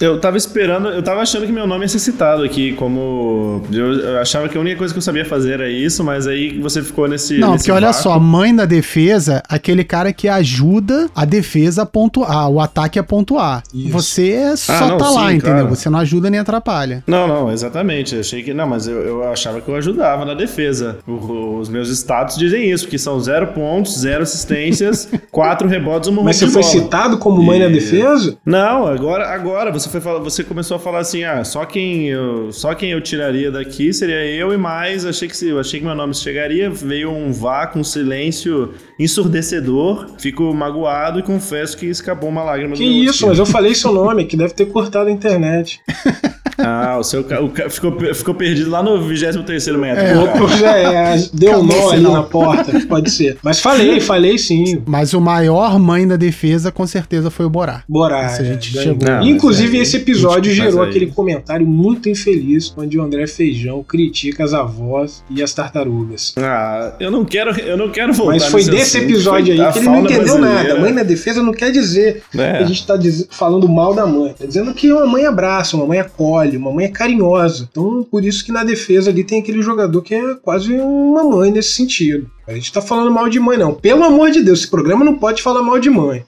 Eu tava esperando, eu tava achando que meu nome ia ser citado aqui como. Eu, eu achava que a única coisa que eu sabia fazer era isso, mas aí você ficou nesse. Não, nesse porque olha vácuo. só, mãe da defesa, aquele cara que ajuda a defesa a pontuar, o ataque a pontuar. Isso. Você só Ah, não, tá sim, lá, entendeu? claro. Você não ajuda nem atrapalha. Não, não, exatamente. Eu achei que. Não, mas eu, eu achava que eu ajudava na defesa. O- os meus status dizem isso, que são zero pontos, zero assistências, quatro rebotes, uma Mas você foi bola. citado como mãe na E- defesa? Não, agora, agora você foi falar, você começou a falar assim, ah, só quem eu, só quem eu tiraria daqui seria eu e mais, achei que achei que meu nome chegaria, veio um vácuo, um silêncio ensurdecedor, fico magoado e confesso que escapou uma lágrima Que do meu isso, mas eu falei seu nome, que deve ter cortado a internet. Ah, o seu o ca- ficou, ficou perdido lá no 23º metro. É. cara. Ou já é, deu um nó ali na porta, pode ser. Mas falei, falei sim. Mas o maior mãe da defesa, com certeza, foi o Borá. Borá. Isso a gente é, chegou. ganhou. Não, Inclusive, esse episódio mas gerou aí- aquele comentário muito infeliz onde o André Feijão critica as avós e as tartarugas. Ah, eu não quero, eu não quero voltar Mas foi desse assunto, episódio foi aí da que ele não entendeu brasileira. nada. Mãe na defesa não quer dizer É. que a gente tá falando mal da mãe. Tá dizendo que uma mãe abraça, uma mãe acolhe, uma mãe é carinhosa. Então, por isso que na defesa ali tem aquele jogador que é quase uma mãe nesse sentido. A gente tá falando mal de mãe, não. Pelo amor de Deus, esse programa não pode falar mal de mãe.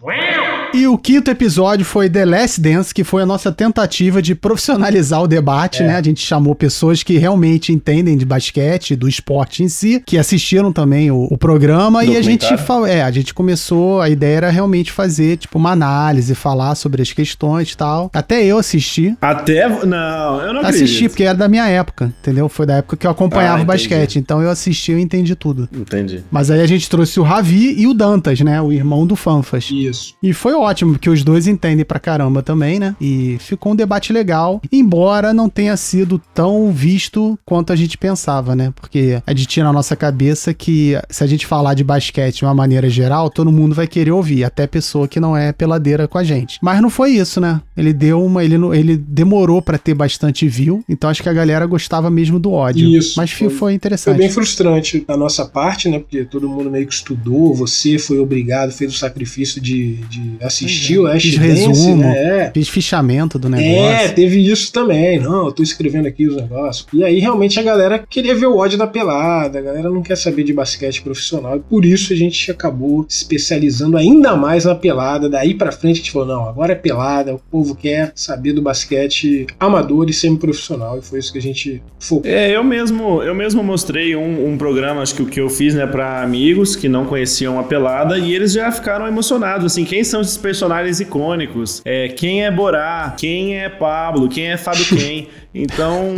E o quinto episódio foi The Last Dance, que foi a nossa tentativa de profissionalizar o debate, É. né? A gente chamou pessoas que realmente entendem de basquete, do esporte em si, que assistiram também o, o programa e a gente é, a gente começou, a ideia era realmente fazer tipo uma análise, falar sobre as questões e tal. Até eu assisti. Até. Não, eu não Assisti, acredito. porque era da minha época, entendeu? Foi da época que eu acompanhava Ah, o basquete. Então eu assisti e eu entendi tudo. Entendi. Mas aí a gente trouxe o Ravi e o Dantas, né? O irmão do Fanfas. Isso. E foi ótimo, porque os dois entendem pra caramba também, né? E ficou um debate legal, embora não tenha sido tão visto quanto a gente pensava, né? Porque a gente tinha na nossa cabeça que se a gente falar de basquete de uma maneira geral, todo mundo vai querer ouvir, até pessoa que não é peladeira com a gente. Mas não foi isso, né? Ele deu uma. Ele, não- ele demorou pra ter bastante view, então acho que a galera gostava mesmo do ódio. Isso. Mas foi, foi Foi interessante. bem frustrante da nossa parte, né? Porque todo mundo meio que estudou, você foi obrigado, fez o sacrifício de, de assisti o Last Fiz Dance, resumo. né? É. Fiz fichamento do É, negócio. teve isso também. Não, eu tô escrevendo aqui os negócios. E aí, realmente, a galera queria ver o ódio da pelada. A galera não quer saber de basquete profissional. E por isso a gente acabou se especializando ainda mais na pelada. Daí pra frente a gente falou: não, agora é pelada. O povo quer saber do basquete amador e semi-profissional. E foi isso que a gente focou. É, eu mesmo, eu mesmo mostrei um, um programa, acho que o que eu fiz, né, pra amigos que não conheciam a pelada e eles já ficaram emocionados, assim, quem são esses personagens icônicos? É, quem é Borá? Quem é Pablo? Quem é Fábio Quem? Então,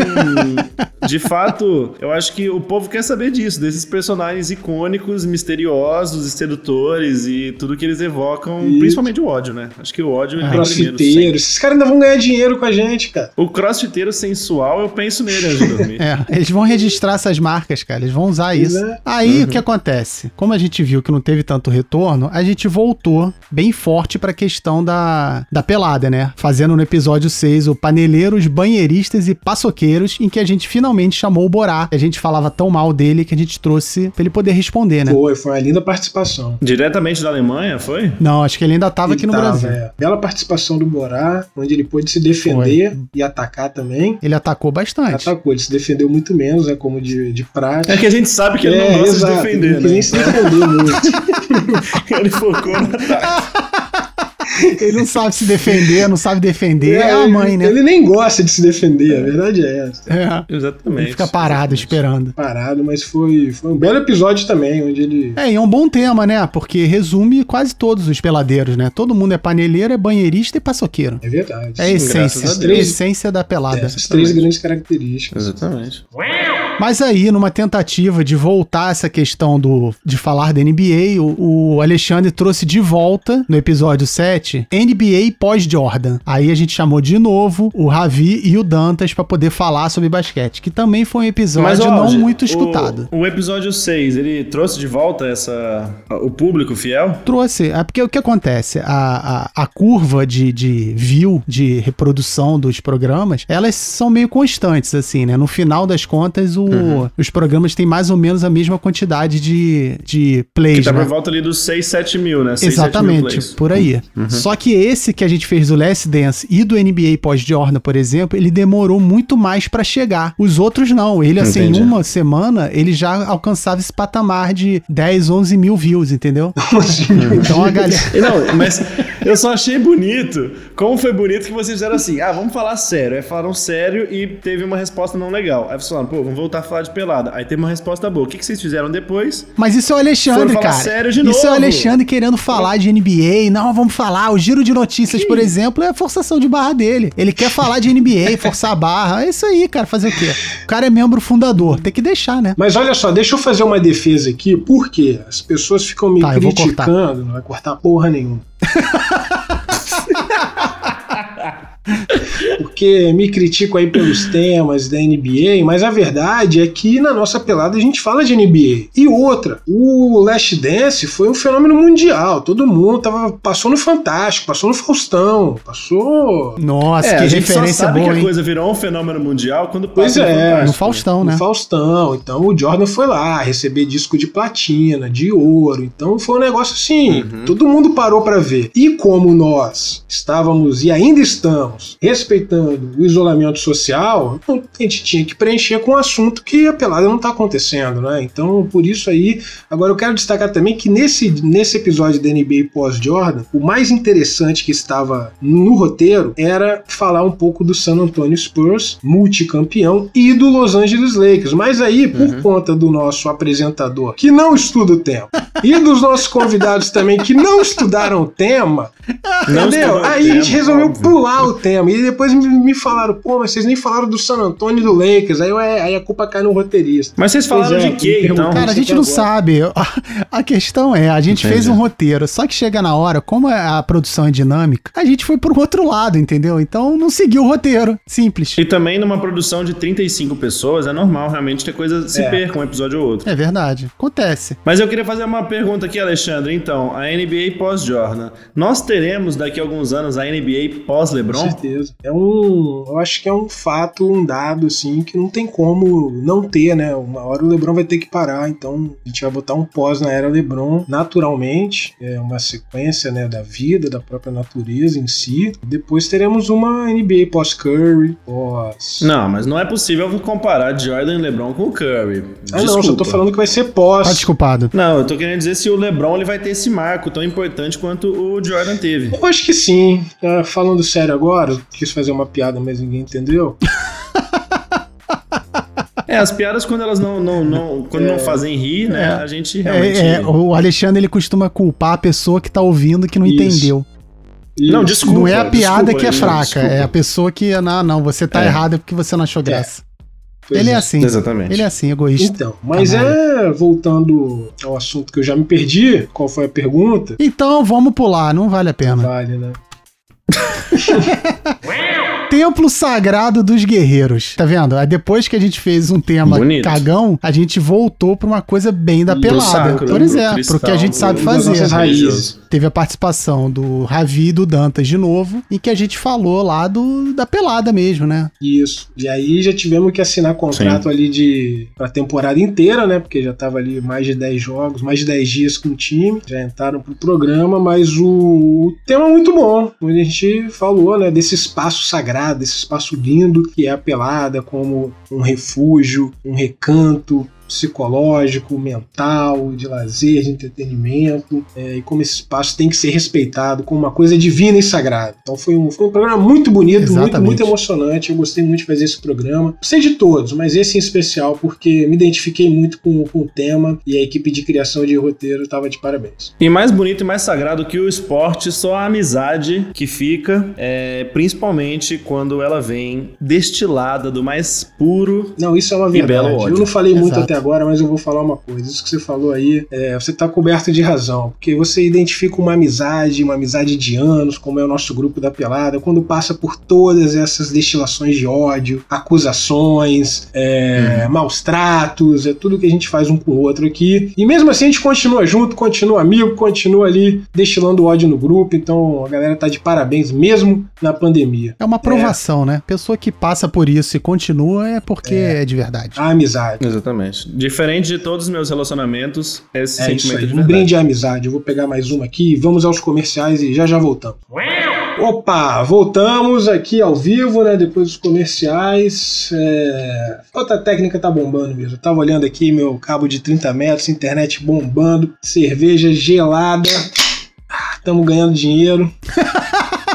de fato, eu acho que o povo quer saber disso, desses personagens icônicos, misteriosos, sedutores e tudo que eles evocam, Isso. principalmente o ódio, né? Acho que o ódio Ah. Crossfiteiro. Esses caras ainda vão ganhar dinheiro com a gente, cara. O crossfiteiro sensual, eu penso nele antes de dormir. É, eles vão registrar essas marcas, cara. Eles vão usar isso. é. Aí o que acontece? Como a gente viu que não teve tanto retorno, a gente voltou bem forte pra questão da, da pelada, né? Fazendo no episódio 6 o Paneleiros, Banheiristas e Paçoqueiros, em que a gente finalmente chamou o Borá. A gente falava tão mal dele que a gente trouxe pra ele poder responder, né? Foi, foi uma linda participação. Diretamente da Alemanha, foi? Não, acho que ele ainda tava Ele aqui no tava, Brasil. é. Bela participação do Borá, onde ele pôde se defender e atacar também. Ele atacou bastante. Atacou, ele se defendeu muito menos, né, como de, de prática. É que a gente sabe que ele não gosta exato, de defender, ele né? nem se defender muito. ele focou no ataque. Ele não sabe se defender, não sabe defender. É, a mãe, né? Ele nem gosta de se defender, a verdade é essa. É. Exatamente. Ele fica parado esperando. Parado, mas foi, foi um belo episódio também, onde ele. É, e é um bom tema, né? Porque resume quase todos os peladeiros, né? Todo mundo é paneleiro, é banheirista e paçoqueiro. É verdade. É a essência, a essência da pelada. Essas três grandes características. Exatamente. Mas aí, numa tentativa de voltar essa questão do, de falar da NBA, o, o Alexandre trouxe de volta, no episódio 7, NBA pós-Jordan. Aí a gente chamou de novo o Ravi e o Dantas pra poder falar sobre basquete, que também foi um episódio não Aldi, muito o- escutado. O, episódio 6, ele trouxe de volta essa o público fiel? Trouxe. É porque o que acontece? A, a, a curva de, de view, de reprodução dos programas, elas são meio constantes, assim, né? No final das contas, o- Uhum. os programas têm mais ou menos a mesma quantidade de, de Que plays, tá né? por volta ali dos 6, 7 mil, né? 6, 7 mil Exatamente, plays. por aí. Uhum. Só que esse que a gente fez do Last Dance e do NBA pós-Jordan, por exemplo, ele demorou muito mais pra chegar. Os outros não. Ele, assim, Entendi. em uma semana, ele já alcançava esse patamar de 10, 11 mil views, entendeu? então a galera. Não, mas eu só achei bonito. Como foi bonito que vocês fizeram assim: ah, vamos falar sério. Aí falaram sério e teve uma resposta não legal. Aí falaram, pô, vamos voltar a falar de pelada. Aí teve uma resposta boa. O que, que vocês fizeram depois? Mas isso é o Alexandre, cara. sério de isso é o novo. Alexandre querendo falar de NBA. Não, vamos falar. O giro de notícias, por exemplo, é a forçação de barra dele. Ele quer falar de NBA, forçar a barra. É isso aí, cara. Fazer o quê? O cara é membro fundador. Tem que deixar, né? Mas olha só, deixa eu fazer uma defesa aqui, porque as pessoas ficam me Tá, eu vou cortar. criticando, não vai cortar porra nenhuma. Porque me critico aí pelos temas da NBA, mas a verdade é que na nossa pelada a gente fala de NBA. E outra, o Last Dance foi um fenômeno mundial. Todo mundo tava, passou no Fantástico, passou no Faustão, passou. Nossa, é, que a gente só referência sabe boa, que a hein? coisa virou um fenômeno mundial quando Pois passa no é. Fantástico. No Faustão, né? No Faustão. Então o Jordan foi lá receber disco de platina, de ouro. Então foi um negócio assim. Uhum. Todo mundo parou pra ver. E como nós estávamos e ainda estamos respeitando o isolamento social, a gente tinha que preencher com um assunto que a pelada não tá acontecendo, né? Então por isso aí. Agora eu quero destacar também que nesse, nesse episódio da NBA pós-Jordan, o mais interessante que estava no roteiro era falar um pouco do San Antonio Spurs, multicampeão, e do Los Angeles Lakers. Mas aí, por conta do nosso apresentador, que não estuda o tema, e dos nossos convidados também, que não estudaram o tema, Não entendeu? Aí a gente tema, resolveu óbvio. pular o tema. E depois me, falaram, pô, mas vocês nem falaram do San Antonio e do Lakers. Aí, eu- aí a culpa cai no roteirista. Mas vocês falaram é, de quê, então? Cara, a gente aqui não agora. sabe. A questão é, a gente Entendi. fez um roteiro, só que chega na hora, como a produção é dinâmica, a gente foi pro outro lado, entendeu? Então não seguiu o roteiro. Simples. E também numa produção de 35 pessoas, é normal realmente ter coisa se É. perca um episódio ou outro. É verdade. Acontece. Mas eu queria fazer uma pergunta aqui, Alexandre. Então, a NBA pós-Jordan. Nós teremos daqui a alguns anos a NBA Com pós-LeBron? certeza. É um Então, eu acho que é um fato, um dado, assim, que não tem como não ter, né? Uma hora o LeBron vai ter que parar, então a gente vai botar um pós na era LeBron naturalmente, é uma sequência, né, da vida, da própria natureza em si. Depois teremos uma NBA pós-Curry, pós... Não, mas não é possível comparar Jordan e LeBron com o Curry. Ah, não, só tô falando que vai ser pós. Tá desculpado. Não, eu tô querendo dizer se o LeBron ele vai ter esse marco tão importante quanto o Jordan teve. Eu acho que sim. Uh, falando sério agora, quis fazer uma piada, mas ninguém entendeu. É, as piadas quando elas não, não, não quando é, não fazem rir, né? É, a gente realmente. É, é, o Alexandre ele costuma culpar a pessoa que tá ouvindo que não Isso. entendeu. Isso. Não, desculpa. Não é a piada desculpa, que é fraca, desculpa. é a pessoa que. Não, não, você tá é. errado porque você não achou é. graça. ele é, é assim. Exatamente. Ele é assim, egoísta. Então, mas é. Voltando ao assunto que eu já me perdi, qual foi a pergunta? Então vamos pular, não vale a pena. Não vale, né? Templo Sagrado dos Guerreiros. Tá vendo? Aí depois que a gente fez um tema Bonito. cagão, a gente voltou pra uma coisa bem da pelada. Sacro, Por exemplo, pro que a gente sabe fazer. Teve a participação do Ravi e do Dantas de novo, em que a gente falou lá do, da pelada mesmo, né? Isso. E aí já tivemos que assinar contrato Sim. ali de pra temporada inteira, né? Porque já tava ali mais de 10 jogos, mais de 10 dias com o time. Já entraram pro programa, mas o, o tema é muito bom. Onde a gente falou, né? Desse espaço sagrado sagrada, esse espaço lindo que é a pelada como um refúgio, um recanto, psicológico, mental, de lazer, de entretenimento, é, e como esse espaço tem que ser respeitado como uma coisa divina e sagrada. Então foi um, foi um programa muito bonito, muito, muito emocionante. Eu gostei muito de fazer esse programa. Sei de todos, mas esse em especial, porque me identifiquei muito com, com o tema e a equipe de criação de roteiro estava de parabéns. E mais bonito e mais sagrado que o esporte, só a amizade que fica, é, principalmente quando ela vem destilada do mais puro. Não, isso é uma verdade. Eu não falei Exato. muito até agora, mas eu vou falar uma coisa. Isso que você falou aí, é, você está coberto de razão, porque você identifica uma amizade, uma amizade de anos, como é o nosso grupo da Pelada, quando passa por todas essas destilações de ódio, acusações, é, uhum. maus tratos, é tudo que a gente faz um com o outro aqui. E mesmo assim a gente continua junto, continua amigo, continua ali destilando ódio no grupo, então a galera tá de parabéns mesmo na pandemia. É uma aprovação, é. né? Pessoa que passa por isso e continua é porque é, é de verdade. A amizade. Exatamente. Diferente de todos os meus relacionamentos, esse é sentimento isso aí. Um brinde à amizade. Eu vou pegar mais uma aqui. Vamos aos comerciais e já já voltamos. Opa, voltamos aqui ao vivo, né? Depois dos comerciais. É... Outra técnica tá bombando mesmo. Eu tava olhando aqui meu cabo de 30 metros, internet bombando, cerveja gelada. Estamos ah, ganhando dinheiro.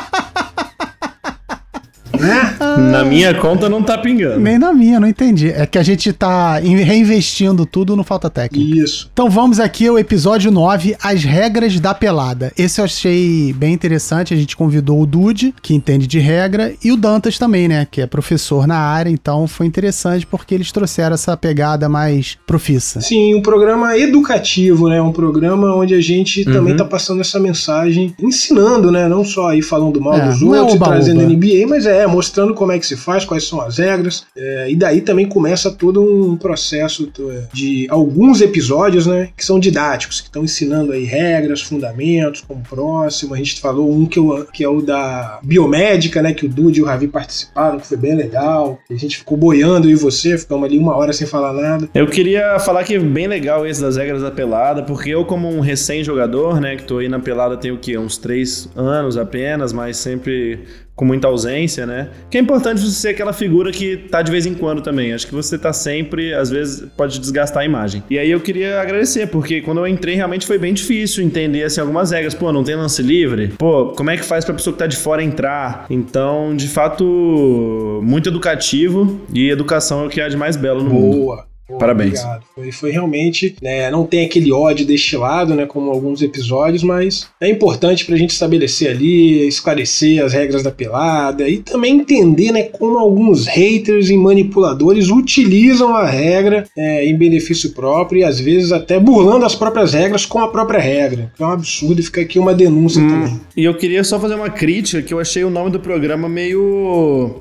né? Na minha conta não tá pingando. Nem na minha, não entendi. É que a gente tá reinvestindo tudo no Falta Técnica. Isso. Então vamos aqui ao episódio 9, as regras da pelada. Esse eu achei bem interessante. A gente convidou o Dude, que entende de regra, e o Dantas também, né? Que é professor na área. Então foi interessante porque eles trouxeram essa pegada mais profissa. Sim, um programa educativo, né? Um programa onde a gente uhum. também tá passando essa mensagem, ensinando, né? Não só aí falando mal é, dos é outros é trazendo NBA, mas é mostrando como é que se faz, quais são as regras. É, e daí também começa todo um processo de alguns episódios, né, que são didáticos, que estão ensinando aí regras, fundamentos, como próximo. A gente falou um que, eu, que é o da biomédica, né, que o Dude e o Ravi participaram, que foi bem legal. A gente ficou boiando eu e você, ficamos ali uma hora sem falar nada. Eu queria falar que é bem legal esse das regras da pelada, porque eu como um recém-jogador, né, que tô aí na pelada tem o quê? Uns três anos apenas, mas sempre com muita ausência, né? Que é importante você ser aquela figura que tá de vez em quando também. Acho que você tá sempre, às vezes, pode desgastar a imagem. E aí eu queria agradecer, porque quando eu entrei realmente foi bem difícil entender assim, algumas regras. Pô, não tem lance livre? Pô, como é que faz pra pessoa que tá de fora entrar? Então, de fato, muito educativo e educação é o que há de mais belo no Boa. mundo. Boa. Parabéns. Foi, foi realmente, né, não tem aquele ódio destilado, né, como alguns episódios, mas é importante pra gente estabelecer ali, esclarecer as regras da pelada e também entender, né, como alguns haters e manipuladores utilizam a regra é, em benefício próprio e às vezes até burlando as próprias regras com a própria regra. É um absurdo e fica aqui uma denúncia hum. também. E eu queria só fazer uma crítica que eu achei o nome do programa meio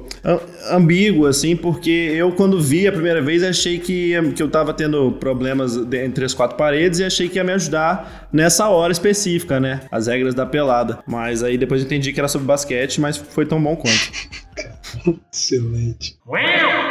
ambíguo, assim, porque eu quando vi a primeira vez achei que, que eu tava tendo problemas entre as quatro paredes e achei que ia me ajudar nessa hora específica, né? As regras da pelada. Mas aí depois entendi que era sobre basquete, mas foi tão bom quanto. cara. Excelente.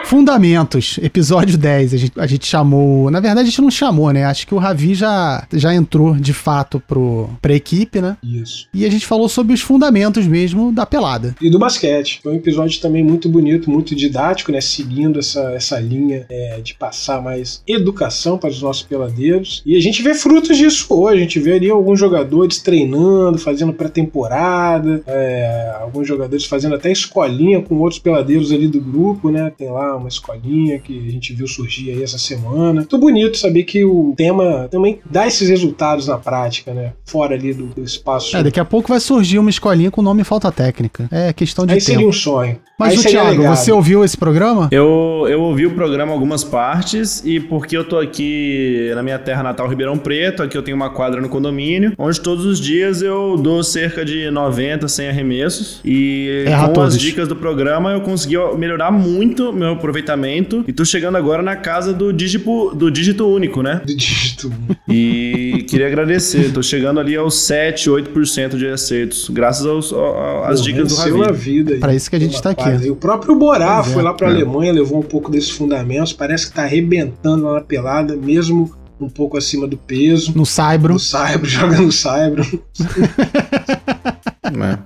Fundamentos, episódio 10. A gente, a gente chamou. Na verdade, a gente não chamou, né? Acho que o Ravi já, já entrou de fato pro, pra equipe, né? Isso. E a gente falou sobre os fundamentos mesmo da pelada. E do basquete. Foi um episódio também muito bonito, muito didático, né? Seguindo essa, essa linha é, de passar mais educação para os nossos peladeiros. E a gente vê frutos disso hoje. A gente vê ali alguns jogadores treinando, fazendo pré-temporada, é, alguns jogadores fazendo até escolinha com outros peladeiros ali do grupo, né? Tem lá uma escolinha que a gente viu surgir aí essa semana. Muito bonito saber que o tema também dá esses resultados na prática, né? Fora ali do, do espaço. É, daqui a pouco vai surgir uma escolinha com nome falta técnica. É questão de aí tempo. seria um sonho. Mas aí o Thiago, você ouviu esse programa? Eu, eu ouvi o programa algumas partes e porque eu tô aqui na minha terra natal, Ribeirão Preto, aqui eu tenho uma quadra no condomínio, onde todos os dias eu dou cerca de 90, 100 arremessos e Erra com todos. as dicas do programa eu consegui melhorar muito meu aproveitamento e tô chegando agora na casa do dígito, do dígito único, né? Do dígito. E queria agradecer, tô chegando ali aos 7, 8% de acertos, graças aos, ao- às Pô, dicas do venceu a Ravi. vida. Pra isso que a gente tá aqui. E o próprio Borá Pois é. foi lá pra É. Alemanha, levou um pouco desses fundamentos, parece que tá arrebentando lá na pelada, mesmo um pouco acima do peso. No Saibro. No Saibro, joga no Saibro. né?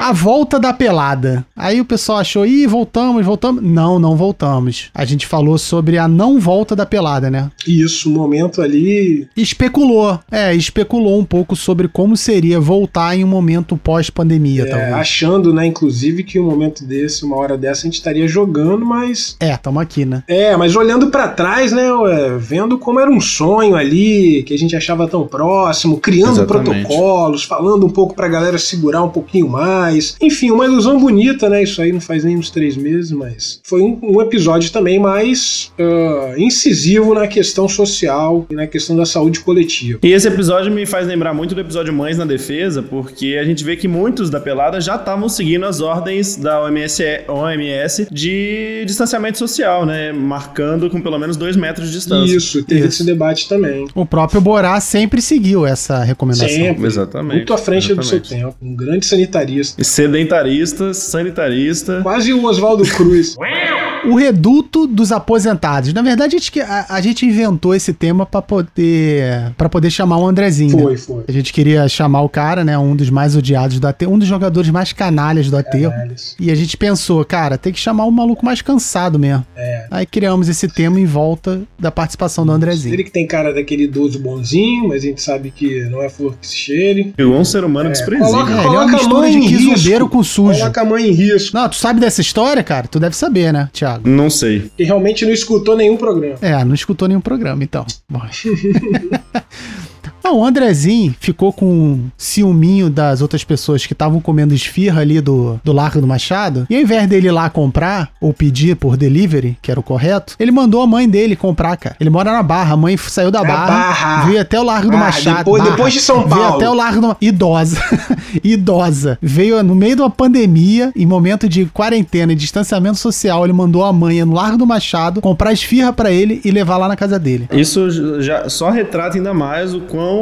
A volta da pelada. Aí o pessoal achou, ih, voltamos, voltamos. Não, não voltamos. A gente falou sobre a não volta da pelada, né? Isso, o momento ali. Especulou. É, especulou um pouco sobre como seria voltar em um momento pós-pandemia, é, talvez. achando, né, inclusive, que um momento desse, uma hora dessa, a gente estaria jogando, mas. É, tamo aqui, né? É, mas olhando pra trás, né, ué, vendo como era um sonho ali, que a gente achava tão próximo, criando Exatamente. protocolos, falando um pouco pra galera segurar um pouquinho mais. Enfim, uma ilusão bonita, né? Isso aí não faz nem uns três meses, mas foi um, um episódio também mais ah, incisivo na questão social e na questão da saúde coletiva. E esse episódio me faz lembrar muito do episódio Mães na Defesa, porque a gente vê que muitos da pelada já estavam seguindo as ordens da OMS, OMS de distanciamento social, né? Marcando com pelo menos dois metros de distância. Isso, teve Isso. esse debate também. O próprio Borá sempre seguiu essa recomendação. Sempre. Exatamente. Muito à frente do seu tempo. Um grande sanitarista. E Sedentarista, sanitarista. Quase o Oswaldo Cruz. O reduto dos aposentados. Na verdade, a gente, a, a gente inventou esse tema pra poder para poder chamar o Andrezinho. né? Foi, foi. A gente queria chamar o cara, né? Um dos mais odiados do AT, um dos jogadores mais canalhas do aterro. E a gente pensou, cara, tem que chamar o maluco mais cansado mesmo. É. Aí criamos esse tema em volta da participação do Andrezinho. Ele que tem cara daquele idoso bonzinho, mas a gente sabe que não é flor que se cheire. Pegou um ser humano desprezível. coloca- É, ele é uma mistura mãe de quizumbeiro risco. com sujo. Coloca a mãe em risco. Não, tu sabe dessa história, cara? Tu deve saber, né, Thiago? Não sei. Que realmente não escutou nenhum programa. É, não escutou nenhum programa, então. Não, o Andrezinho ficou com um ciúminho das outras pessoas que estavam comendo esfirra ali do, do Largo do Machado. E ao invés dele ir lá comprar ou pedir por delivery, que era o correto, ele mandou a mãe dele comprar, cara. Ele mora na Barra, a mãe saiu da Na Barra, Barra. veio até o Largo do Ah, Machado. depois- Barra. depois de São Veio Paulo. até o Largo do Idosa. Idosa. Veio no meio de uma pandemia, em momento de quarentena e distanciamento social, ele mandou a mãe no Largo do Machado comprar esfirra pra ele e levar lá na casa dele. Isso já só retrata ainda mais o quão.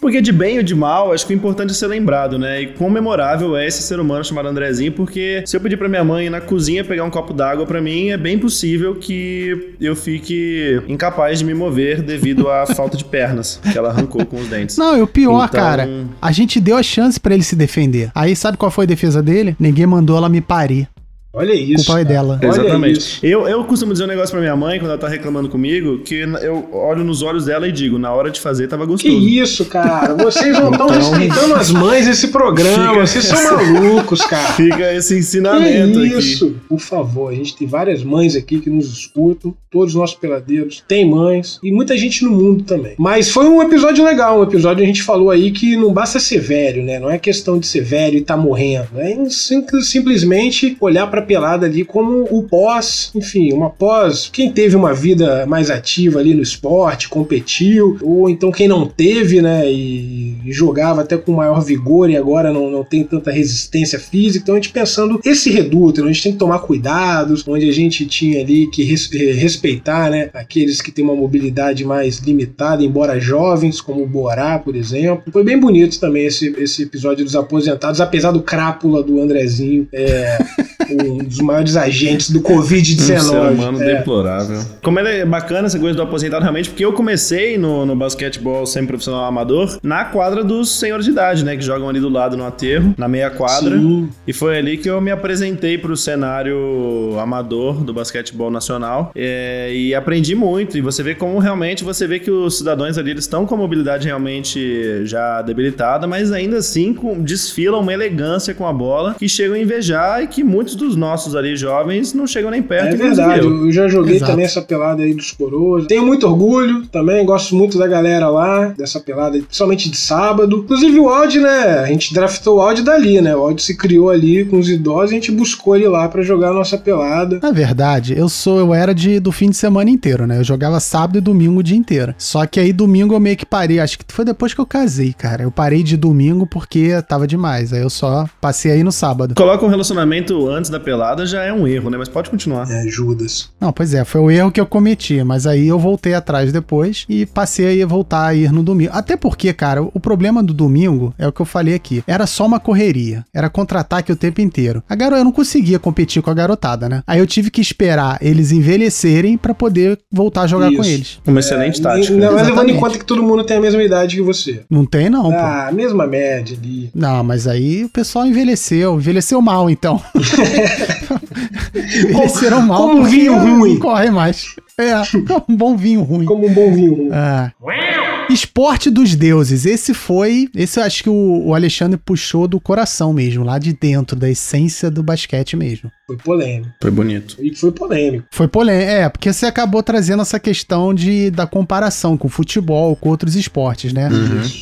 Porque de bem ou de mal, acho que o importante é ser lembrado, né? E quão memorável é esse ser humano chamado Andrezinho, porque se eu pedir pra minha mãe ir na cozinha pegar um copo d'água pra mim, é bem possível que eu fique incapaz de me mover devido à falta de pernas que ela arrancou com os dentes. Não, e o pior, Então- cara, a gente deu a chance pra ele se defender. Aí sabe qual foi a defesa dele? Ninguém mandou ela me parir. Olha isso. Culpa é cara. dela. Olha Exatamente. isso. Eu, eu costumo dizer um negócio pra minha mãe quando ela tá reclamando comigo, que eu olho nos olhos dela e digo, na hora de fazer tava Que gostoso. isso, cara? Vocês não estão Então- respeitando as mães desse programa. Fica- Vocês são malucos, cara. Fica esse Que ensinamento aqui. isso? Por favor, a gente tem várias mães aqui que nos escutam, todos os nossos peladeiros têm mães e muita gente no mundo também. Mas foi um episódio legal, um episódio a gente falou aí que não basta ser velho, né? Não é questão de ser velho e tá morrendo, é sim- simplesmente olhar pra pelada ali como o pós, enfim, uma pós. Quem teve uma vida mais ativa ali no esporte, competiu, ou então quem não teve, né, e, e jogava até com maior vigor e agora não, não tem tanta resistência física. Então a gente pensando esse reduto, a gente tem que tomar cuidados, onde a gente tinha ali que res, eh, respeitar, né, aqueles que têm uma mobilidade mais limitada, embora jovens, como o Borá, por exemplo. Foi bem bonito também esse, esse episódio dos aposentados, apesar do crápula do Andrezinho, é, um dos maiores agentes do Covid-19. Um ser humano é. deplorável. Como é bacana essa coisa do aposentado realmente, porque eu comecei no, no basquetebol semi-profissional amador na quadra dos senhores de idade, né? Que jogam ali do lado no aterro, na meia quadra. Sim. E foi ali que eu me apresentei pro cenário amador do basquetebol nacional. É, e aprendi muito. E você vê como realmente você vê que os cidadãos ali eles estão com a mobilidade realmente já debilitada, mas ainda assim com, desfilam uma elegância com a bola que chegam a invejar e que muitos dos nossos ali jovens não chegam nem perto. É verdade, eu. eu já joguei Exato. também essa pelada aí dos coroas. Tenho muito orgulho também, gosto muito da galera lá, dessa pelada, principalmente de sábado. Inclusive o Audi, né? A gente draftou o Audi dali, né? O Audi se criou ali com os idosos e a gente buscou ele lá pra jogar a nossa pelada. Na verdade, eu sou, eu era de do fim de semana inteiro, né? Eu jogava sábado e domingo o dia inteiro. Só que aí domingo eu meio que parei, acho que foi depois que eu casei, cara. Eu parei de domingo porque tava demais. Aí eu só passei aí no sábado. Coloca um relacionamento antes da pelada já é um erro, né? Mas pode continuar. É, Judas. Não, pois é, foi o erro que eu cometi, mas aí eu voltei atrás depois e passei a voltar a ir no domingo. Até porque, cara, o problema do domingo é o que eu falei aqui. Era só uma correria, era contra-ataque o tempo inteiro. A garota eu não conseguia competir com a garotada, né? Aí eu tive que esperar eles envelhecerem pra poder voltar a jogar com Isso. eles. Uma excelente tática. Ainda mais levando em Exatamente. conta que todo mundo tem a mesma idade que você. Não tem não, pô. Ah, a mesma média ali. Não, mas aí o pessoal envelheceu. Envelheceu mal, então. Envelheceram mal. como um vinho ruim. Não corre mais. É, um bom vinho ruim. Como um bom vinho. Ah. Esporte dos deuses. Esse foi. Esse eu acho que o, o Alexandre puxou do coração mesmo, lá de dentro, da essência do basquete mesmo. Foi polêmico. Foi bonito. E foi polêmico. Foi polêmico. É, porque você acabou trazendo essa questão de, da comparação com o futebol, com outros esportes, né?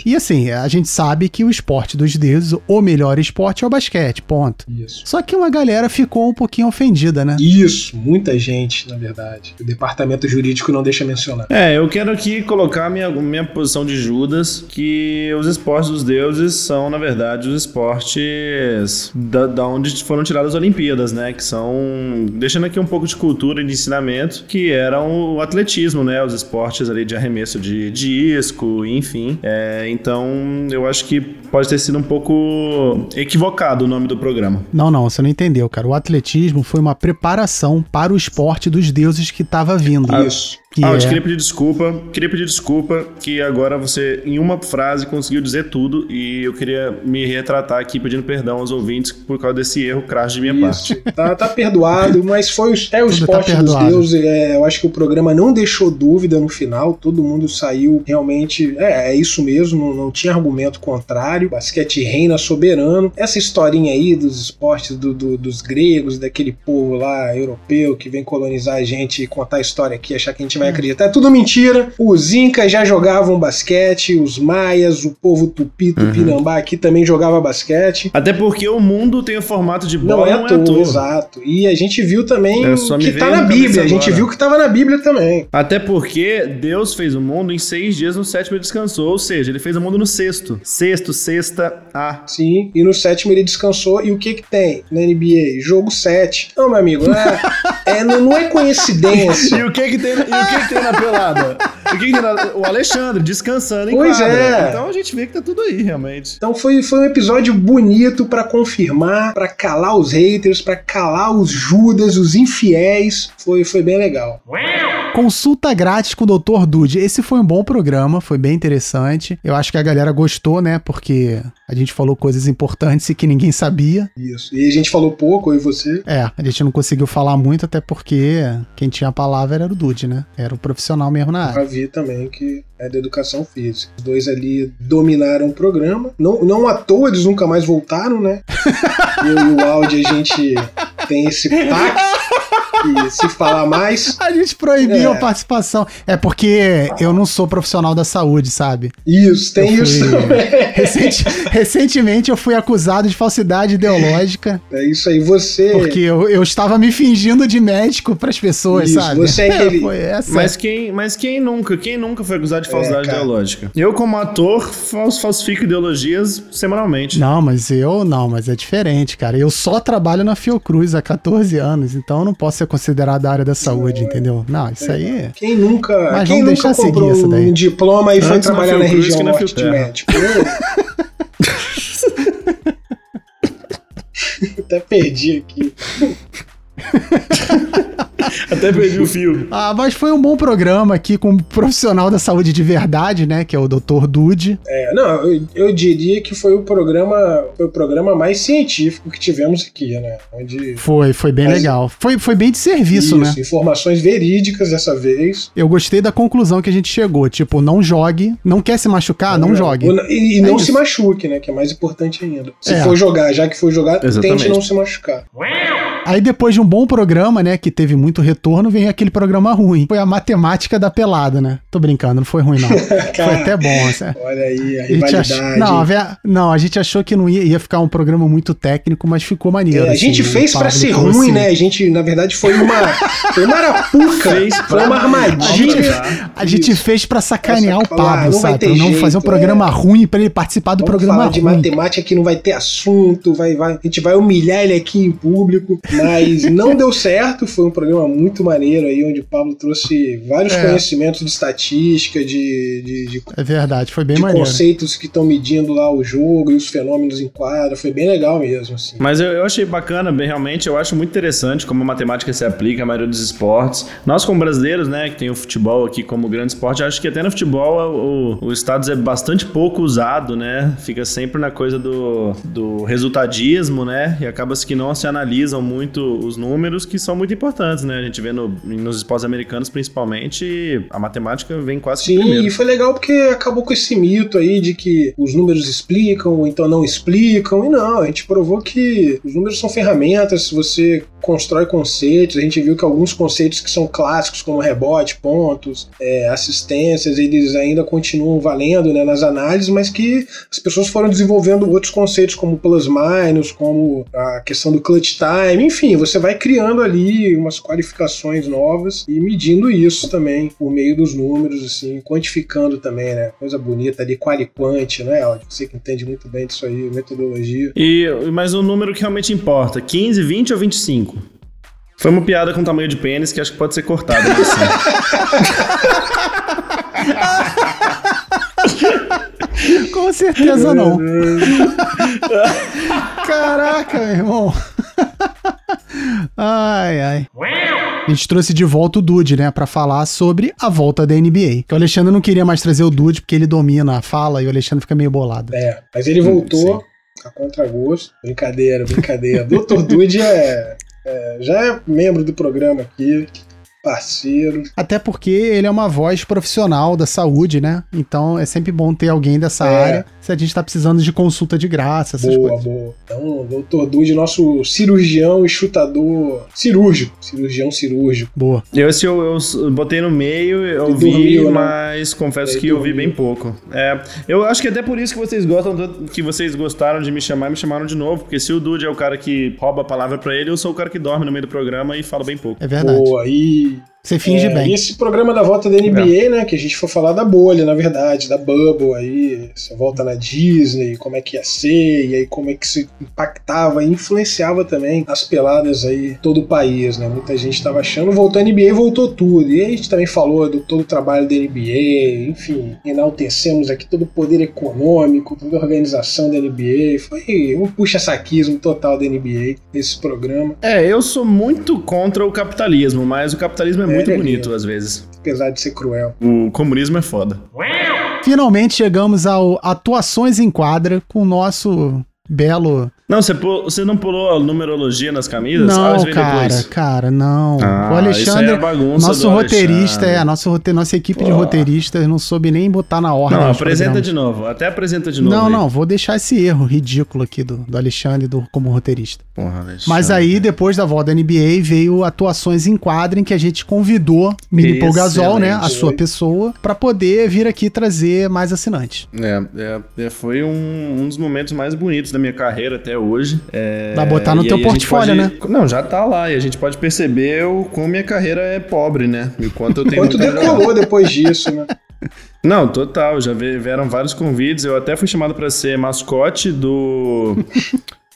E assim, a gente sabe que o esporte dos deuses, o melhor esporte é o basquete, ponto. Isso. Só que uma galera ficou um pouquinho ofendida, né? Isso, muita gente, na verdade. O departamento jurídico não deixa mencionar. É, eu quero aqui colocar minha, minha posição de Judas, que os esportes dos deuses são, na verdade, os esportes da, da onde foram tiradas as Olimpíadas, né? Que são, deixando aqui um pouco de cultura e de ensinamento, que eram o atletismo, né? Os esportes ali de arremesso de disco, enfim. É, então, eu acho que pode ter sido um pouco equivocado o nome do programa. Não, não, você não entendeu, cara. O atletismo foi uma preparação para o esporte dos deuses que estava vindo. Isso. Que ah, eu é- te queria pedir desculpa. Queria pedir desculpa que agora você, em uma frase, conseguiu dizer tudo e eu queria me retratar aqui pedindo perdão aos ouvintes por causa desse erro crasso de minha Isso. parte. Tá, tá perdoado, mas foi o, é o Tudo tá esporte dos deuses. É, eu acho que o programa não deixou dúvida no final. Todo mundo saiu realmente. É, é isso mesmo, não, não tinha argumento contrário. Basquete reina soberano. Essa historinha aí dos esportes do- do- dos gregos, daquele povo lá europeu que vem colonizar a gente e contar a história aqui, achar que a gente vai acreditar. É tudo mentira. Os incas já jogavam basquete, os maias, o povo tupi, tupinambá aqui também jogava basquete. Até porque o mundo tem o formato de Não bola, é à toa, exato. E a gente viu também É, que tá na Bíblia. A gente viu que tava na Bíblia também. Até porque Deus fez o mundo em seis dias, no sétimo ele descansou. Ou seja, ele fez o mundo no sexto. Sexto, sexta, ah. Sim. E no sétimo ele descansou. E o que que tem na NBA? Jogo 7. Não, meu amigo, é, é, não, não é E coincidência. o que que tem, e o que que tem na pelada? O, que que tem na- o Alexandre descansando em Pois quadra. é. Então a gente vê que tá tudo aí, realmente. Então foi, foi um episódio bonito pra confirmar, pra calar os haters, pra calar os Judas, os infiéis. Foi, foi bem legal. Consulta grátis com o Dr. Dude. Esse foi um bom programa, foi bem interessante. Eu acho que a galera gostou, né? Porque a gente falou coisas importantes e que ninguém sabia. Isso. E a gente falou pouco, eu e você. É, a gente não conseguiu falar muito, até porque quem tinha a palavra era o Dude, né? Era o profissional mesmo na área. Pra ver também que é da educação física. Os dois ali dominaram o programa. Não, não à toa, eles nunca mais voltaram, né? Eu e o Audi, a gente tem esse pacto. Que se falar mais. A gente proibiu É. a participação. É porque eu não sou profissional da saúde, sabe? Isso, tem Eu isso fui- também. Recente- recentemente eu fui acusado de falsidade ideológica É isso aí, você. porque eu, eu estava me fingindo de médico pras pessoas, Isso, sabe? você é aquele- Foi essa. Mas quem, mas quem nunca? Quem nunca foi acusado de falsidade É, cara. ideológica? Eu, como ator, fals- falsifico ideologias semanalmente. Não, mas eu não, mas é diferente, cara. Eu só trabalho na Fiocruz há 14 anos, então eu não posso ser considerado da área da saúde, entendeu? Não, isso aí é. Quem nunca, Mas quem vamos nunca seguir comprou isso daí. um diploma e foi Antes na trabalhar na região que na norte de médico? Eu Até perdi aqui. Até perdi o fio. Ah, mas foi um bom programa aqui com um profissional da saúde de verdade, né? Que é o Dr. Dude. É, não, eu, eu diria que foi o programa, foi o programa mais científico que tivemos aqui, né? Onde Foi, foi bem Mas- legal. Foi, foi bem de serviço, né? informações verídicas dessa vez. Eu gostei da conclusão que a gente chegou. Tipo, não jogue. Não quer se machucar? Não jogue. Ou- E, e É não isso. se machuque, né? Que é mais importante ainda. Se É. for jogar, já que for jogar, Exatamente. tente não se machucar. Aí depois de um bom programa, né, que teve muito retorno, vem aquele programa ruim. Foi a matemática da pelada, né? Tô brincando, não foi ruim não. foi Cara, até bom, assim. Olha aí, a ach-. Não, a não, a gente achou que não ia, ia ficar um programa muito técnico, mas ficou maneiro. É, a assim, gente fez pra Pablo ser ruim, né? A gente, na verdade, foi uma, foi uma arapuca. Foi uma armadilha. A gente Isso. fez pra sacanear o Pablo, não sabe? Pra não jeito, fazer um programa ruim pra ele participar do Vamos programa falar de ruim. matemática que não vai ter assunto, vai, vai, a gente vai humilhar ele aqui em público, mas não deu certo, foi um programa muito maneiro aí, onde o Pablo trouxe vários É. conhecimentos de estatística, de, de, de, É verdade, foi bem de maneiro. conceitos que estão medindo lá o jogo e os fenômenos em quadra, foi bem legal mesmo, assim. Mas eu, eu achei bacana, bem realmente, eu acho muito interessante como a matemática se aplica à maioria dos esportes. Nós, como brasileiros, né, que tem o futebol aqui como grande esporte, acho que até no futebol o, o status é bastante pouco usado, né? Fica sempre na coisa do, do resultadismo, né? E acaba-se que não se analisam muito os números, que são muito importantes, né? A gente vê no- nos esportes americanos, principalmente, a matemática vem quase Sim, primeiro. e foi legal porque acabou com esse mito aí de que os números explicam, então não explicam. E não, a gente provou que os números são ferramentas, você constrói conceitos. A gente viu que alguns conceitos que são clássicos, como rebote, pontos, é, assistências, eles ainda continuam valendo né, nas análises, mas que as pessoas foram desenvolvendo outros conceitos, como plus minus, como a questão do clutch time. Enfim, você vai criando ali umas qualificações novas e medindo isso também por meio dos números, assim, quantificando também, né? Coisa bonita ali, qualiquante, né, Aldi? Você que entende muito bem disso aí, metodologia. E, mas o número que realmente importa, 15, 20 ou 25? Foi uma piada com tamanho de pênis que acho que pode ser cortada. assim. Com certeza não. Caraca, meu irmão. Ai, ai. A gente trouxe de volta o Dude, né, Pra falar sobre a volta da NBA. Que o Alexandre não queria mais trazer o Dude porque ele domina a fala e o Alexandre fica meio bolado. É, mas ele voltou a contragosto. Brincadeira, brincadeira. Dr. Dude é, é- já é membro do programa aqui, parceiro. Até porque ele é uma voz profissional da saúde, né? Então é sempre bom ter alguém dessa É. área se a gente tá precisando de consulta de graça, essas Boa, coisas. boa. Então, Dr. Dude, nosso cirurgião e chutador cirúrgico. Cirurgião cirúrgico. Boa. Eu, esse eu, eu botei no meio, eu E vi, dormiu, né? mas confesso Aí que eu vi bem pouco. É, eu acho que até por isso que vocês gostam, tanto- que vocês gostaram de me chamar e me chamaram de novo, porque se o Dude é o cara que rouba a palavra pra ele, eu sou o cara que dorme no meio do programa e fala bem pouco. É verdade. Boa. E Você finge É, bem. E esse programa da volta da NBA, né? Que a gente foi falar da bolha, na verdade, da Bubble aí, essa volta na Disney, como é que ia ser, e aí como é que se impactava e influenciava também as peladas aí todo o país, né? Muita gente tava achando, voltou a NBA, voltou tudo. E aí a gente também falou do todo o trabalho da NBA, enfim, enaltecemos aqui todo o poder econômico, toda a organização da NBA. Foi um puxa-saquismo total da NBA, esse programa, É, eu sou muito contra o capitalismo, mas o capitalismo é, muito é bonito às vezes. apesar de ser cruel. O comunismo é foda. Finalmente chegamos ao Atuações em Quadra com o nosso belo. Não, você, pulou, você não pulou a numerologia nas camisas? Não, ah, isso cara, depois. cara, não. Ah, o isso aí Alexandre, é bagunça nosso roteirista, Alexandre. é, nosso, rote- nossa equipe de Pô. roteiristas não soube nem botar na ordem. Não, apresenta programas. de novo. Até apresenta de novo. Não, aí. não, vou deixar esse erro ridículo aqui do, do Alexandre do, como roteirista. Porra, Alexandre. Mas aí, depois da volta da NBA, veio atuações em quadro em que a gente convidou Mini Gasol, né, a sua pessoa, pra poder vir aqui trazer mais assinantes. É, é, é, foi um, um dos momentos mais bonitos da minha carreira até hoje. É, Vai botar no e teu portfólio, né? pode- Não, já tá lá. E a gente pode perceber o como minha carreira é pobre, né? E o quanto eu tenho Quanto decolou depois disso, né? Não, total. Já vieram vários convites. Eu até fui chamado pra ser mascote do.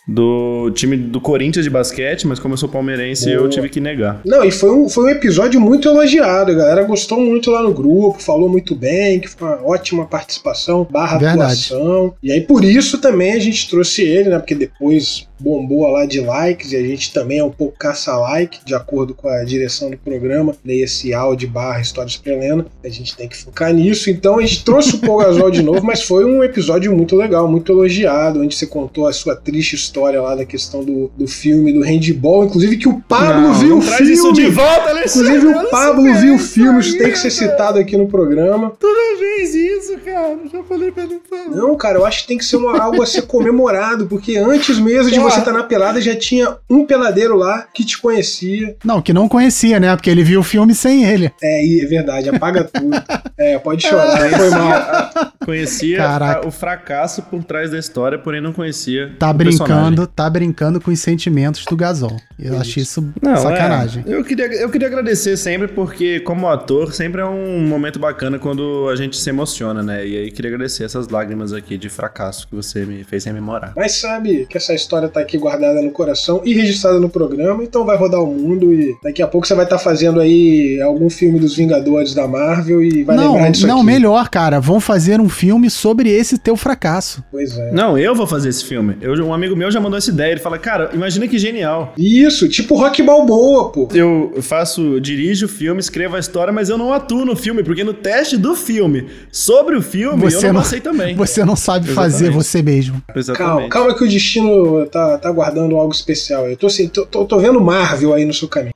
Do time do Corinthians de basquete, mas como eu sou palmeirense, eu Boa. tive que negar. Não, e foi um, foi um episódio muito elogiado. A galera gostou muito lá no grupo, falou muito bem, que foi uma ótima participação, barra Verdade. atuação. E aí, por isso também a gente trouxe ele, né? Porque depois bombou lá de likes e a gente também é um pouco caça-like, de acordo com a direção do programa, nesse áudio barra Histórias pra Helena. A gente tem que focar nisso. Então a gente trouxe o Paul Gasol de novo, mas foi um episódio muito legal, muito elogiado, onde você contou a sua triste história lá da questão do, do filme, do handball. Inclusive que o Pablo Não, viu não o traz filme. isso de volta, Alexandre. Inclusive o Pablo viu o filme, isso tem que ser citado aqui no programa. Toda vez isso, cara. Já falei pra não falar. Não, cara, eu acho que tem que ser uma, algo a ser comemorado, porque antes mesmo de você estar na pelada já tinha um peladeiro lá que te conhecia. Não, que não conhecia, né? Porque ele viu o filme sem ele. É, é verdade, apaga tudo. É, pode chorar, foi mal. Conhecia a- o fracasso por trás da história, porém não conhecia Tá o brincando, personagem. tá brincando com os sentimentos do Gasol. Eu acho isso Não, sacanagem. é. eu, queria, eu queria agradecer sempre, porque como ator, sempre é um momento bacana quando a gente se emociona, né? E aí queria agradecer essas lágrimas aqui de fracasso que você me fez rememorar. Mas sabe que essa história tá aqui guardada no coração e registrada no programa, então vai rodar o mundo e daqui a pouco você vai estar fazendo aí algum filme dos Vingadores da Marvel e vai não, lembrar disso não, aqui. melhor, cara. Vão fazer um filme sobre esse teu fracasso. Pois é. Não, eu vou fazer esse filme. Eu, um amigo meu já mandou essa ideia. Ele fala, cara, imagina que genial. Isso, tipo Rock Balboa, pô. Eu faço, dirijo o filme, escrevo a história, mas eu não atuo no filme, porque no teste do filme sobre o filme eu Você não, não- passei também. Você não sabe fazer Exatamente. você mesmo. Calma, Exatamente. calma que o destino tá, tá guardando algo especial. Eu tô, assim, tô, tô, tô vendo Marvel aí no seu caminho.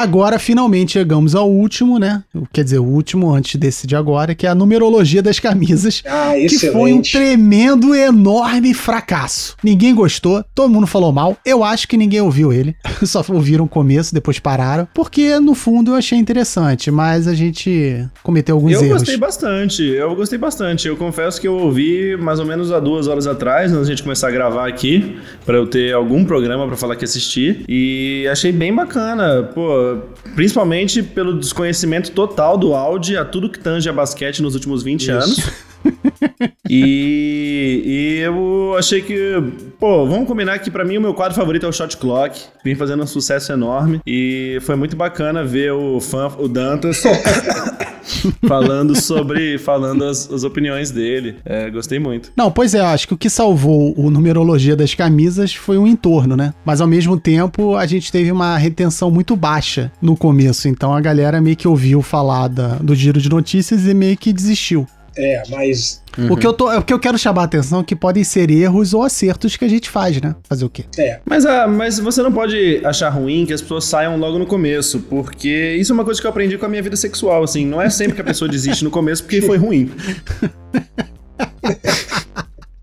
Agora, finalmente, chegamos ao último, né? Quer dizer, o último antes desse de agora, que é a numerologia das camisas. Ah, Que foi um tremendo, enorme fracasso. Ninguém gostou, todo mundo falou mal. Eu acho que ninguém ouviu ele. Só ouviram o começo, depois pararam. Porque, no fundo, eu achei interessante, mas a gente cometeu alguns Eu erros. gostei bastante, eu gostei bastante. Eu confesso que eu ouvi mais ou menos há duas horas atrás, antes da gente começar a gravar aqui, pra eu ter algum programa pra falar que assisti. E achei bem bacana, pô, principalmente pelo desconhecimento total do áudio a tudo que tange a basquete nos últimos 20 Isso. anos. e, e eu achei que, pô, vamos combinar que pra mim o meu quadro favorito é o Shot Clock. Vem fazendo um sucesso enorme. E foi muito bacana ver o fã, o Dantas, falando sobre. falando as, as opiniões dele. É, gostei muito. Não, pois é, acho que o que salvou o numerologia das camisas foi o entorno, né? Mas ao mesmo tempo, a gente teve uma retenção muito baixa no começo. Então a galera meio que ouviu falar da- do giro de notícias e meio que desistiu. É, mas. O, que eu tô, o que eu quero chamar a atenção é que podem ser erros ou acertos que a gente faz, né? Fazer o quê? É. Mas, ah, mas você não pode achar ruim que as pessoas saiam logo no começo, porque isso é uma coisa que eu aprendi com a minha vida sexual, assim. Não é sempre que a pessoa desiste no começo porque foi ruim.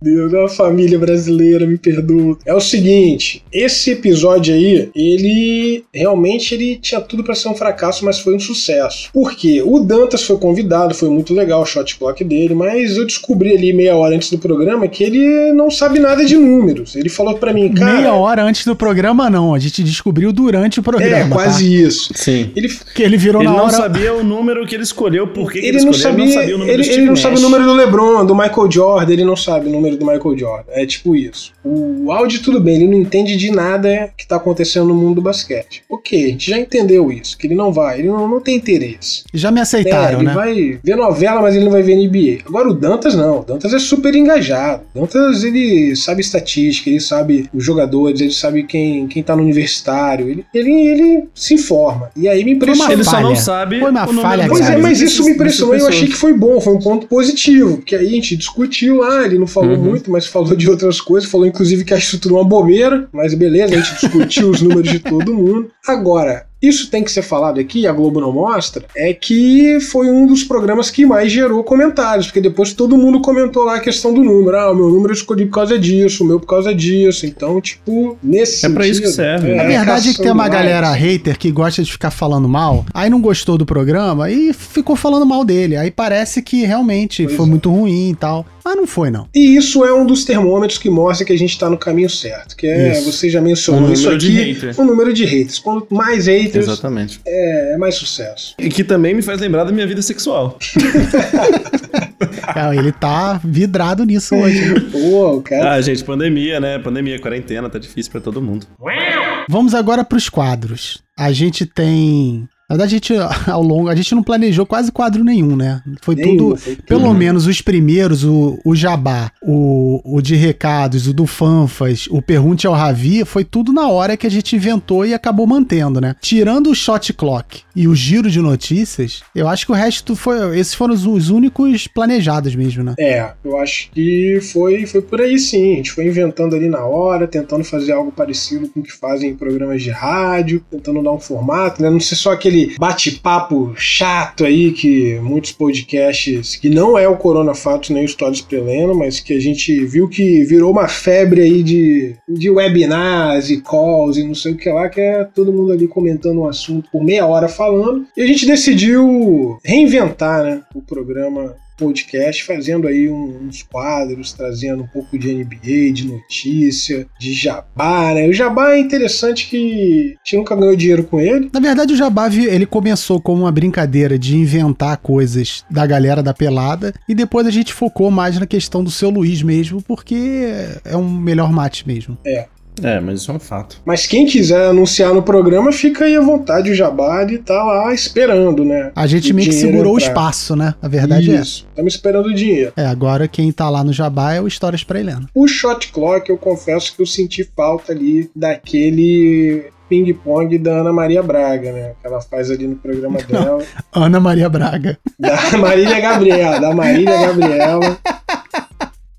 Deus, a família brasileira, me perdoa. É o seguinte, esse episódio aí, ele realmente ele tinha tudo pra ser um fracasso, mas foi um sucesso. Por quê? O Dantas foi convidado, foi muito legal o shot clock dele, mas eu descobri ali meia hora antes do programa que ele não sabe nada de números. Ele falou pra mim, cara, Meia hora antes do programa, não. A gente descobriu durante o programa. é quase tá? isso. Sim. Ele Que ele virou Ele na não hora. sabia o número que ele escolheu, por que que ele, ele não escolheu, sabia, ele não sabia o número ele, do Steve ele não sabe o número do LeBron, do Michael Jordan, ele não sabe o número do Michael Jordan. É tipo isso. O áudio tudo bem, ele não entende de nada que tá acontecendo no mundo do basquete. OK, a gente já entendeu isso, que ele não vai, ele não, não tem interesse. Já me É, aceitaram, ele né? vai ver novela, mas ele não vai ver NBA. Agora o Dantas não. O Dantas é super engajado. O Dantas ele sabe estatística, ele sabe os jogadores, ele sabe quem, quem tá no universitário. Ele, ele, ele se informa. E aí me impressionou. Ele só não sabe Foi uma falha Pois é, mas isso me impressionou e eu achei que foi bom, foi um ponto positivo. Porque aí a gente discutiu, ah, ele não falou falou muito, mas falou de outras coisas. Falou inclusive que acha isso tudo uma bobeira, mas beleza, a gente discutiu os números de todo mundo. Agora, isso tem que ser falado aqui, a Globo não mostra, é que foi um dos programas que mais gerou comentários, porque depois todo mundo comentou lá a questão do número. Ah, o meu número eu escolhi por causa disso, o meu por causa disso. Então, tipo, nesse É sentido... pra isso que serve. A verdade é que tem uma galera hater que gosta de ficar falando mal, aí não gostou do programa e ficou falando mal dele. Aí parece que realmente Pois foi é. muito ruim e tal. Mas não foi, não. E isso é um dos termômetros que mostra que a gente tá no caminho certo, que é, Isso. você já mencionou Um isso aqui, o número de haters. Quanto mais haters, Exatamente. é, é mais sucesso. E que também me faz lembrar da minha vida sexual. Cara, ele tá vidrado nisso hoje. Pô, cara... Ah, gente, pandemia, né? Pandemia, quarentena, tá difícil pra todo mundo. Vamos agora pros quadros. A gente tem. Na verdade, a gente, ao longo, a gente não planejou quase quadro nenhum, né? Foi Nenhum, tudo. foi tudo. Pelo menos os primeiros, o, o Jabá, o, o de recados, o do Fanfas, o Pergunte ao Ravi, foi tudo na hora que a gente inventou e acabou mantendo, né? Tirando o Shot Clock e o giro de notícias, eu acho que o resto foi. Esses foram os, os únicos planejados mesmo, né? É, eu acho que foi, foi por aí sim. A gente foi inventando ali na hora, tentando fazer algo parecido com o que fazem em programas de rádio, tentando dar um formato, né? Não ser só aquele bate-papo chato aí que muitos podcasts, que não é o Corona Fatos nem o Histórias Preleno, mas que a gente viu que virou uma febre aí de, de webinars e calls e não sei o que lá, que é todo mundo ali comentando um assunto por meia hora falando. E a gente decidiu reinventar, né, o programa podcast, fazendo aí uns quadros, trazendo um pouco de NBA, de notícia, de jabá, né? O jabá é interessante que a gente nunca ganhou dinheiro com ele. Na verdade, o Jabá ele começou como uma brincadeira de inventar coisas da galera da pelada e depois a gente focou mais na questão do seu Luiz mesmo, porque é um melhor match mesmo. É, mas isso é um fato. Mas quem quiser anunciar no programa, fica aí à vontade, o jabá de tá lá esperando, né? A gente meio que segurou o espaço, né? A verdade é. Isso, estamos esperando o dinheiro. É, agora quem tá lá no Jabá é o Histórias pra Helena. O shot clock, eu confesso que eu senti falta ali daquele ping-pong da Ana Maria Braga, né? Que ela faz ali no programa dela. Ana Maria Braga. Da Marília Gabriela, da Marília Gabriela.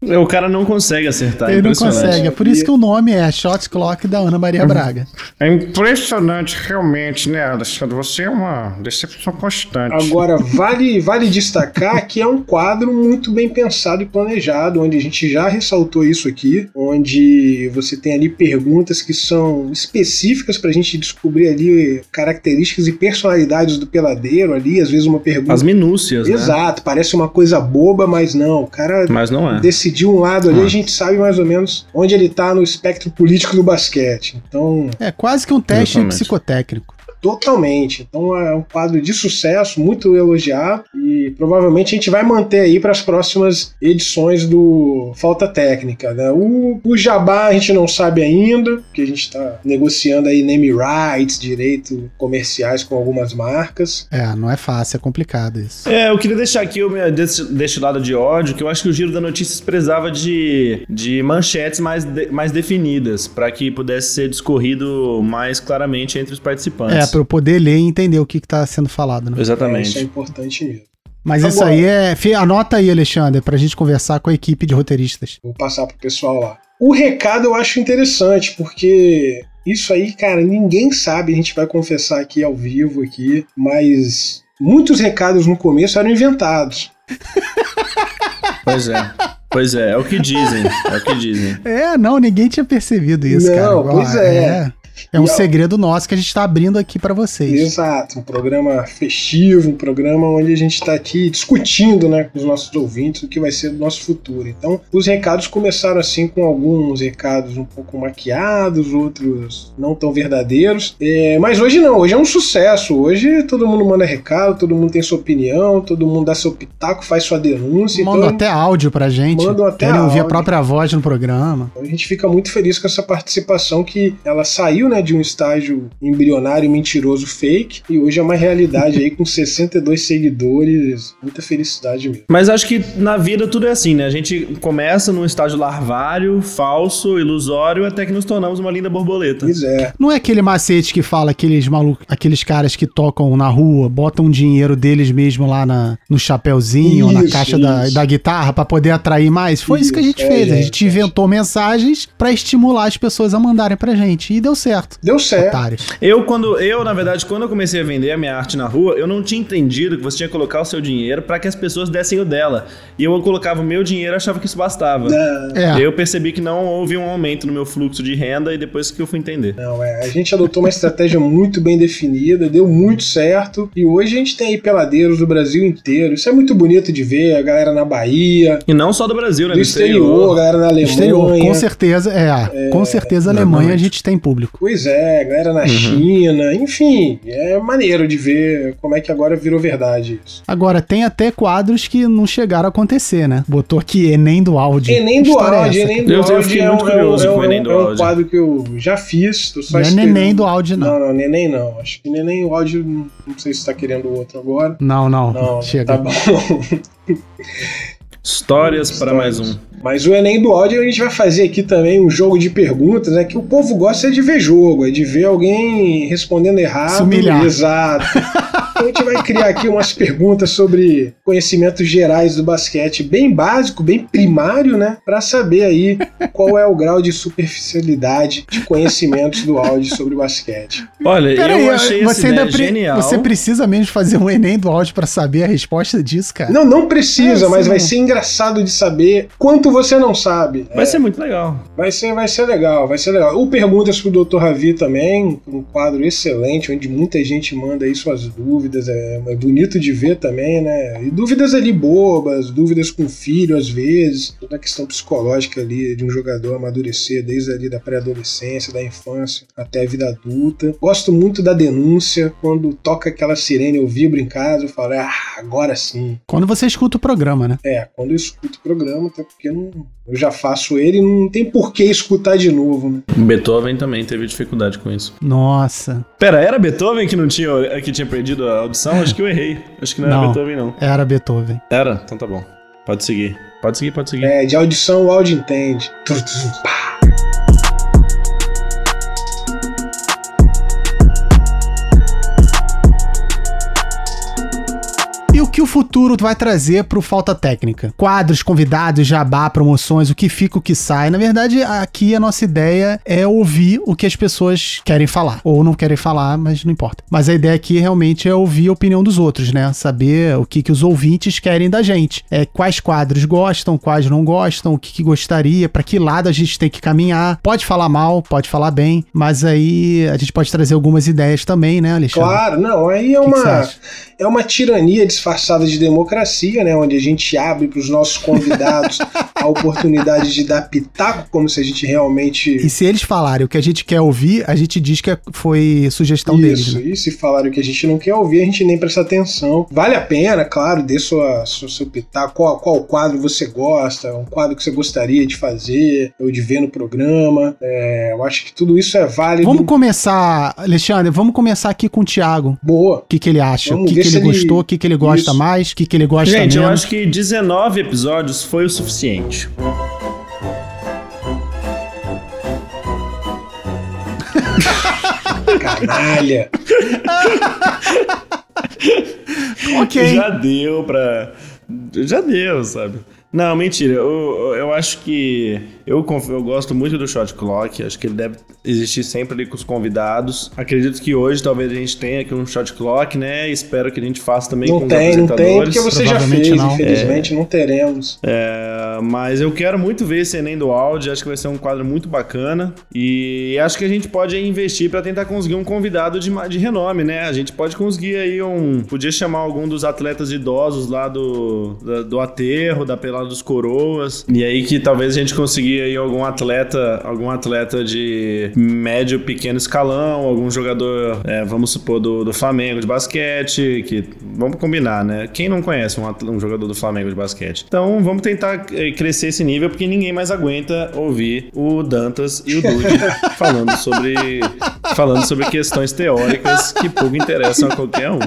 O cara não consegue acertar, é ele não consegue. É por isso que o nome é Shot Clock da Ana Maria Braga. É impressionante, realmente, né, Alexandre? Você é uma decepção constante. Agora, vale, vale destacar que é um quadro muito bem pensado e planejado, onde a gente já ressaltou isso aqui, onde você tem ali perguntas que são específicas pra gente descobrir ali características e personalidades do peladeiro ali, às vezes uma pergunta. As minúcias, né? Exato, parece uma coisa boba, mas não. O cara Mas não é. Decidiu um lado ali, Ah. a gente sabe mais ou menos onde ele tá no espectro político do basquete. Então, É quase que um teste Exatamente. psicotécnico. Totalmente. Então é um quadro de sucesso, muito elogiado e provavelmente a gente vai manter aí para as próximas edições do Falta Técnica. Né? O, o Jabá a gente não sabe ainda, porque a gente está negociando aí name rights, direitos comerciais com algumas marcas. É, não é fácil, é complicado isso. É, eu queria deixar aqui o meu, desse, deste lado de ódio, que eu acho que o Giro da Notícias precisava de, de manchetes mais, de- mais definidas, para que pudesse ser discorrido mais claramente entre os participantes. É, pra eu poder ler e entender o que, que tá sendo falado, né? É, isso é Exatamente. importante mesmo. Mas isso aí é. Anota aí, Alexandre, pra gente conversar com a equipe de roteiristas. Vou passar pro pessoal lá. O recado eu acho interessante, porque isso aí, cara, ninguém sabe, a gente vai confessar aqui ao vivo aqui, mas muitos recados no começo eram inventados. Pois é. Pois é, é o que dizem. É o que dizem. É, não, ninguém tinha percebido isso, Não, cara. pois é. É, é um E segredo nosso que a gente tá abrindo aqui pra vocês. Exato, um programa festivo, um programa onde a gente está aqui discutindo né, com os nossos ouvintes o que vai ser do nosso futuro. Então, os recados começaram assim com alguns recados um pouco maquiados, outros não tão verdadeiros. É, mas hoje não, hoje é um sucesso. Hoje todo mundo manda recado, todo mundo tem sua opinião, todo mundo dá seu pitaco, faz sua denúncia. Mandam então, até áudio pra gente. Mandam até Querem ouvir a áudio. própria voz no programa. a gente fica muito feliz com essa participação que ela saiu né, de um estágio embrionário, mentiroso, fake, e hoje é uma realidade aí com 62 seguidores, muita felicidade mesmo. Mas acho que na vida tudo é assim, né? A gente começa num estágio larvário, falso, ilusório, até que nos tornamos uma linda borboleta. Pois é. Não é aquele macete que fala aqueles malucos, aqueles caras que tocam na rua, botam dinheiro deles mesmo lá na, no chapéuzinho, na Isso, caixa da, isso. da guitarra pra poder atrair mais? Foi isso, que a gente Isso, é, fez. a é, gente é. inventou mensagens pra estimular as pessoas a mandarem pra gente. E deu certo. Deu certo. Otários. Eu, quando eu, na verdade, quando eu comecei a vender a minha arte na rua, eu não tinha entendido que você tinha que colocar o seu dinheiro para que as pessoas dessem o dela. E eu colocava o meu dinheiro e achava que isso bastava. É. Eu percebi que não houve um aumento no meu fluxo de renda e depois que eu fui entender. Não, é, a gente adotou uma estratégia muito bem definida, deu muito certo, e hoje a gente tem aí peladeiros do Brasil inteiro. Isso é muito bonito de ver, a galera na Bahia, E não só do Brasil, né? do exterior, a galera na Alemanha. Exterior, com certeza, é. com certeza, a Alemanha a gente tem público. Pois é, galera na China, enfim, é maneiro de ver como é que agora virou verdade isso. Agora, tem até quadros que não chegaram a acontecer, né? Botou aqui Enem do áudio. Enem do é áudio, Enem do Eu- eu áudio fiquei é um, muito é um- curioso é um- com o Enem do é um áudio. quadro que eu já fiz. Tô só Não é. Neném do áudio, não. Não, não, Neném não. Acho que Neném o áudio, não não sei se tá querendo outro agora. Não, não. Não, Chega. tá bom. Histórias para mais um. Mas o Enem do áudio a gente vai fazer aqui também um jogo de perguntas, né? Que o povo gosta de ver jogo, é de ver alguém respondendo errado. Se humilhar. Exato. Então a gente vai criar aqui umas perguntas sobre conhecimentos gerais do basquete, bem básico, bem primário, né? Pra saber aí qual é o grau de superficialidade de conhecimentos do áudio sobre basquete. Olha, Pera eu aí, achei você ainda pre- genial. Você precisa mesmo fazer um Enem do áudio pra saber a resposta disso, cara? Não, não precisa, É, mas sim, vai não. ser engraçado de saber quanto você não sabe. Vai ser muito legal. Vai ser, vai ser legal, vai ser legal. O Perguntas pro Dr. Ravi também, um quadro excelente, onde muita gente manda aí suas dúvidas, é, é bonito de ver também, né? E dúvidas ali bobas, dúvidas com filho às vezes, toda a questão psicológica ali de um jogador amadurecer desde ali da pré-adolescência, da infância até a vida adulta. Gosto muito da denúncia, quando toca aquela sirene, eu vibro em casa, eu falo, ah, agora sim. Quando você escuta o programa, né? É, quando eu escuto o programa, até porque não, eu já faço ele, não tem por que escutar de novo, né? Beethoven também teve dificuldade com isso. Nossa. Pera, era Beethoven que não tinha, que tinha perdido a audição? Acho que eu errei. Acho que não era Não. Beethoven, não. Era Beethoven. Era? Então tá bom. Pode seguir. Pode seguir, pode seguir. É, de audição o áudio entende. Pá. Futuro vai trazer pro Falta Técnica? Quadros, convidados, jabá, promoções, o que fica, o que sai. Na verdade, aqui a nossa ideia é ouvir o que as pessoas querem falar. Ou não querem falar, mas não importa. Mas a ideia aqui realmente é ouvir a opinião dos outros, né? Saber o que, que os ouvintes querem da gente. É, quais quadros gostam, quais não gostam, o que, que gostaria, para que lado a gente tem que caminhar. Pode falar mal, pode falar bem, mas aí a gente pode trazer algumas ideias também, né, Alexandre? Claro, não, aí é que que uma, acha? é uma tirania disfarçada de democracia, né? Onde a gente abre para os nossos convidados a oportunidade de dar pitaco, como se a gente realmente. E se eles falarem o que a gente quer ouvir, a gente diz que é- foi sugestão deles. Isso, Né? e se falarem o que a gente não quer ouvir, a gente nem presta atenção. Vale a pena, claro, dê sua, sua, seu pitaco. Qual, qual quadro você gosta, um quadro que você gostaria de fazer ou de ver no programa. É, eu acho que tudo isso é válido. Vamos começar, Alexandre, vamos começar aqui com o Thiago. Boa. O que, que ele acha? O que, que ele- gostou? O que, que ele gosta Isso. mais? O que, que ele gosta Gente, eu menos? acho que 19 episódios foi o suficiente. Canalha. Ok. Já deu pra. Já deu, sabe? Não, mentira. Eu, eu acho que. Eu, eu gosto muito do shot clock. Acho que ele deve existir sempre ali com os convidados. Acredito que hoje talvez a gente tenha aqui um shot clock, né? Espero que a gente faça também com Não os tem, não tem, apresentadores. porque você já fez, não. infelizmente, não teremos. É, mas eu quero muito ver esse Enem do áudio, acho que vai ser um quadro muito bacana. E acho que a gente pode investir para tentar conseguir um convidado de, de renome, né? A gente pode conseguir aí um. Podia chamar algum dos atletas idosos lá do, da- do aterro, da pelada dos coroas. E aí que talvez a gente aí algum atleta, algum atleta de médio, pequeno escalão, algum jogador, é, vamos supor, do, do Flamengo de basquete, que vamos combinar, né? Quem não conhece um, atl- um jogador do Flamengo de basquete? Então vamos tentar eh, crescer esse nível, porque ninguém mais aguenta ouvir o Dantas e o Dude falando sobre falando sobre questões teóricas que pouco interessam a qualquer um.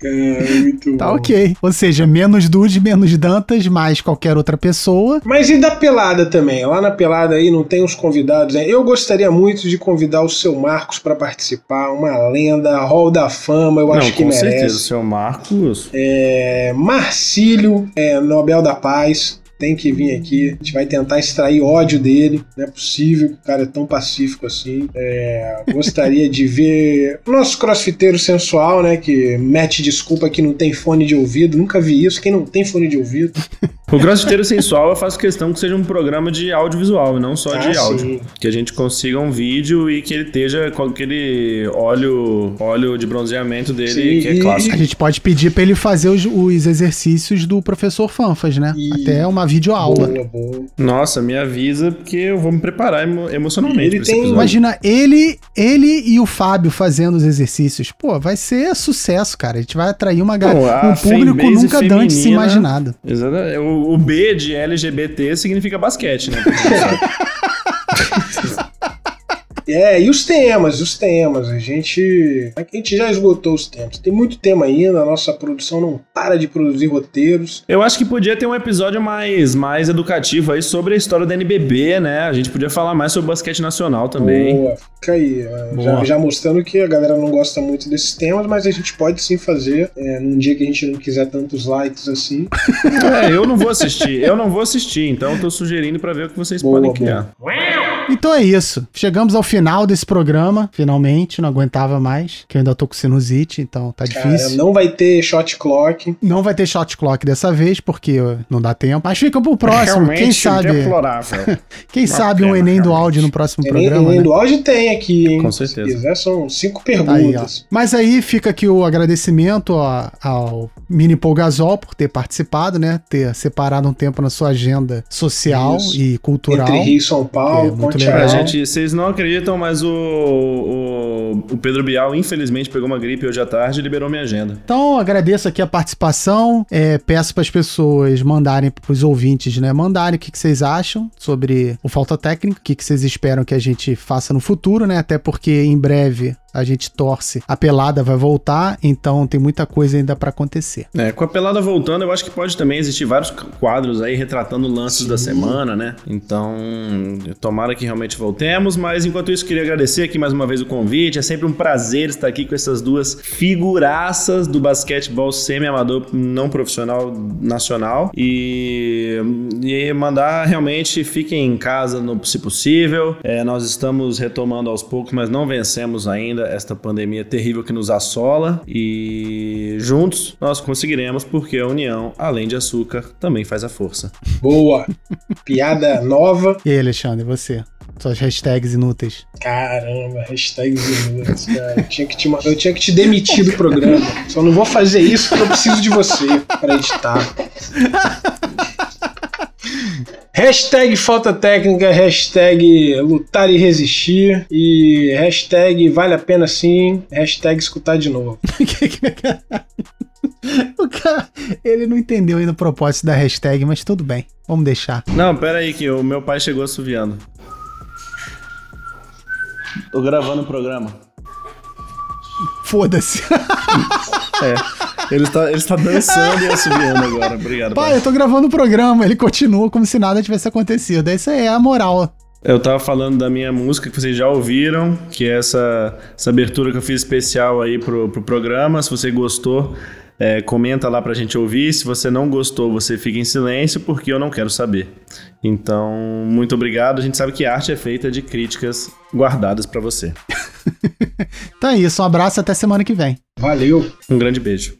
Cara, muito Tá bom. ok. Ou seja, menos Dude, menos Dantas, mais qualquer outra pessoa. Mas e da pelada também? Lá na pelada aí não tem os convidados. Né? Eu gostaria muito de convidar o seu Marcos para participar, uma lenda, Hall da Fama, eu Não, acho que com merece. certeza, o seu Marcos. É, Marcílio, é, Nobel da Paz. Tem que vir aqui. A gente vai tentar extrair ódio dele. Não é possível que o cara é tão pacífico assim. É, gostaria de ver o nosso crossfiteiro sensual, né? Que mete desculpa que não tem fone de ouvido. Nunca vi isso. Quem não tem fone de ouvido. O Crossfiteiro Sensual eu faço questão que seja um programa de audiovisual não só de Ah, áudio. sim. Que a gente consiga um vídeo e que ele esteja com aquele óleo, óleo de bronzeamento dele, Sim, que é e- clássico. A gente pode pedir pra ele fazer os, os exercícios do professor Fanfas, né? E- Até uma videoaula. Boa, boa. Nossa, me avisa porque eu vou me preparar emo- emocionalmente Ele tem-. Imagina ele, ele e o Fábio fazendo os exercícios. Pô, vai ser sucesso, cara. A gente vai atrair uma ga- Pô, a um público nunca antes imaginado. Exatamente. O, o B de LGBT significa basquete, né? É, e os temas, os temas. A gente. A gente já esgotou os temas. Tem muito tema ainda, a nossa produção não para de produzir roteiros. Eu acho que podia ter um episódio mais, mais educativo aí sobre a história da NBB, né? A gente podia falar mais sobre basquete nacional também. Boa, fica aí. é, Boa. Já, já mostrando que a galera não gosta muito desses temas, mas a gente pode sim fazer é, num dia que a gente não quiser tantos likes assim. É, eu não vou assistir, eu não vou assistir, então eu tô sugerindo pra ver o que vocês Boa, podem boa. criar. Então é isso. Chegamos ao final desse programa. Finalmente, não aguentava mais. Que eu ainda tô com sinusite, então tá Cara, difícil. não vai ter shot clock. Não vai ter shot clock dessa vez, porque não dá tempo. Mas fica pro próximo. Realmente Quem sabe, deplorável. quem Uma sabe um pena, Enem do realmente. áudio no próximo Enem, programa. Enem né? do áudio tem aqui, hein? Com certeza. Se quiser, são cinco Aí, perguntas. Mas aí fica aqui o agradecimento ó, ao Mini Polgazol por ter participado, né? Ter separado um tempo na sua agenda social Isso. e cultural. Entre Rio e São Paulo, É, muito legal. Aérea. gente, vocês não acreditam, mas o, o, o Pedro Bial, infelizmente, pegou uma gripe hoje à tarde e liberou minha agenda. Então, agradeço aqui a participação. é, peço para as pessoas mandarem para os ouvintes, né? Mandarem o que, que vocês acham sobre o Falta Técnica, o que, que vocês esperam que a gente faça no futuro, né? Até porque em breve a gente torce, a pelada vai voltar, então tem muita coisa ainda para acontecer. É, com a pelada voltando, eu acho que pode também existir vários quadros aí retratando lances da semana, né? Então, tomara que realmente voltemos, mas enquanto isso, queria agradecer aqui mais uma vez o convite. É sempre um prazer estar aqui com essas duas figuraças do basquetebol semi-amador não profissional nacional e, e mandar realmente fiquem em casa no, se possível. É, nós estamos retomando aos poucos, mas não vencemos ainda esta pandemia terrível que nos assola e juntos nós conseguiremos porque a união, além de açúcar, também faz a força. Boa. Piada nova. E aí, Alexandre, você? Suas hashtags inúteis. Caramba, hashtag minutos, cara. Eu tinha, que te, eu tinha que te demitir do programa. Só não vou fazer isso porque eu preciso de você para editar. Hashtag falta técnica, hashtag lutar e resistir e hashtag vale a pena sim, hashtag escutar de novo. o cara, ele não entendeu ainda o propósito da hashtag, mas tudo bem. Vamos deixar. Não, pera aí que o meu pai chegou assoviando. Tô gravando o programa. Foda-se. É, ele está, ele está dançando e assoviando agora. Obrigado, Pai, pai. eu tô gravando o programa. Ele continua como se nada tivesse acontecido. Essa é a moral. Eu tava falando da minha música que vocês já ouviram, que é essa, essa abertura que eu fiz especial aí pro, pro programa. Se você gostou, é, comenta lá pra gente ouvir. Se você não gostou, você fica em silêncio, porque eu não quero saber. Então, muito obrigado. A gente sabe que arte é feita de críticas guardadas pra você. Então é isso. Um abraço até semana que vem. Valeu! Um grande beijo.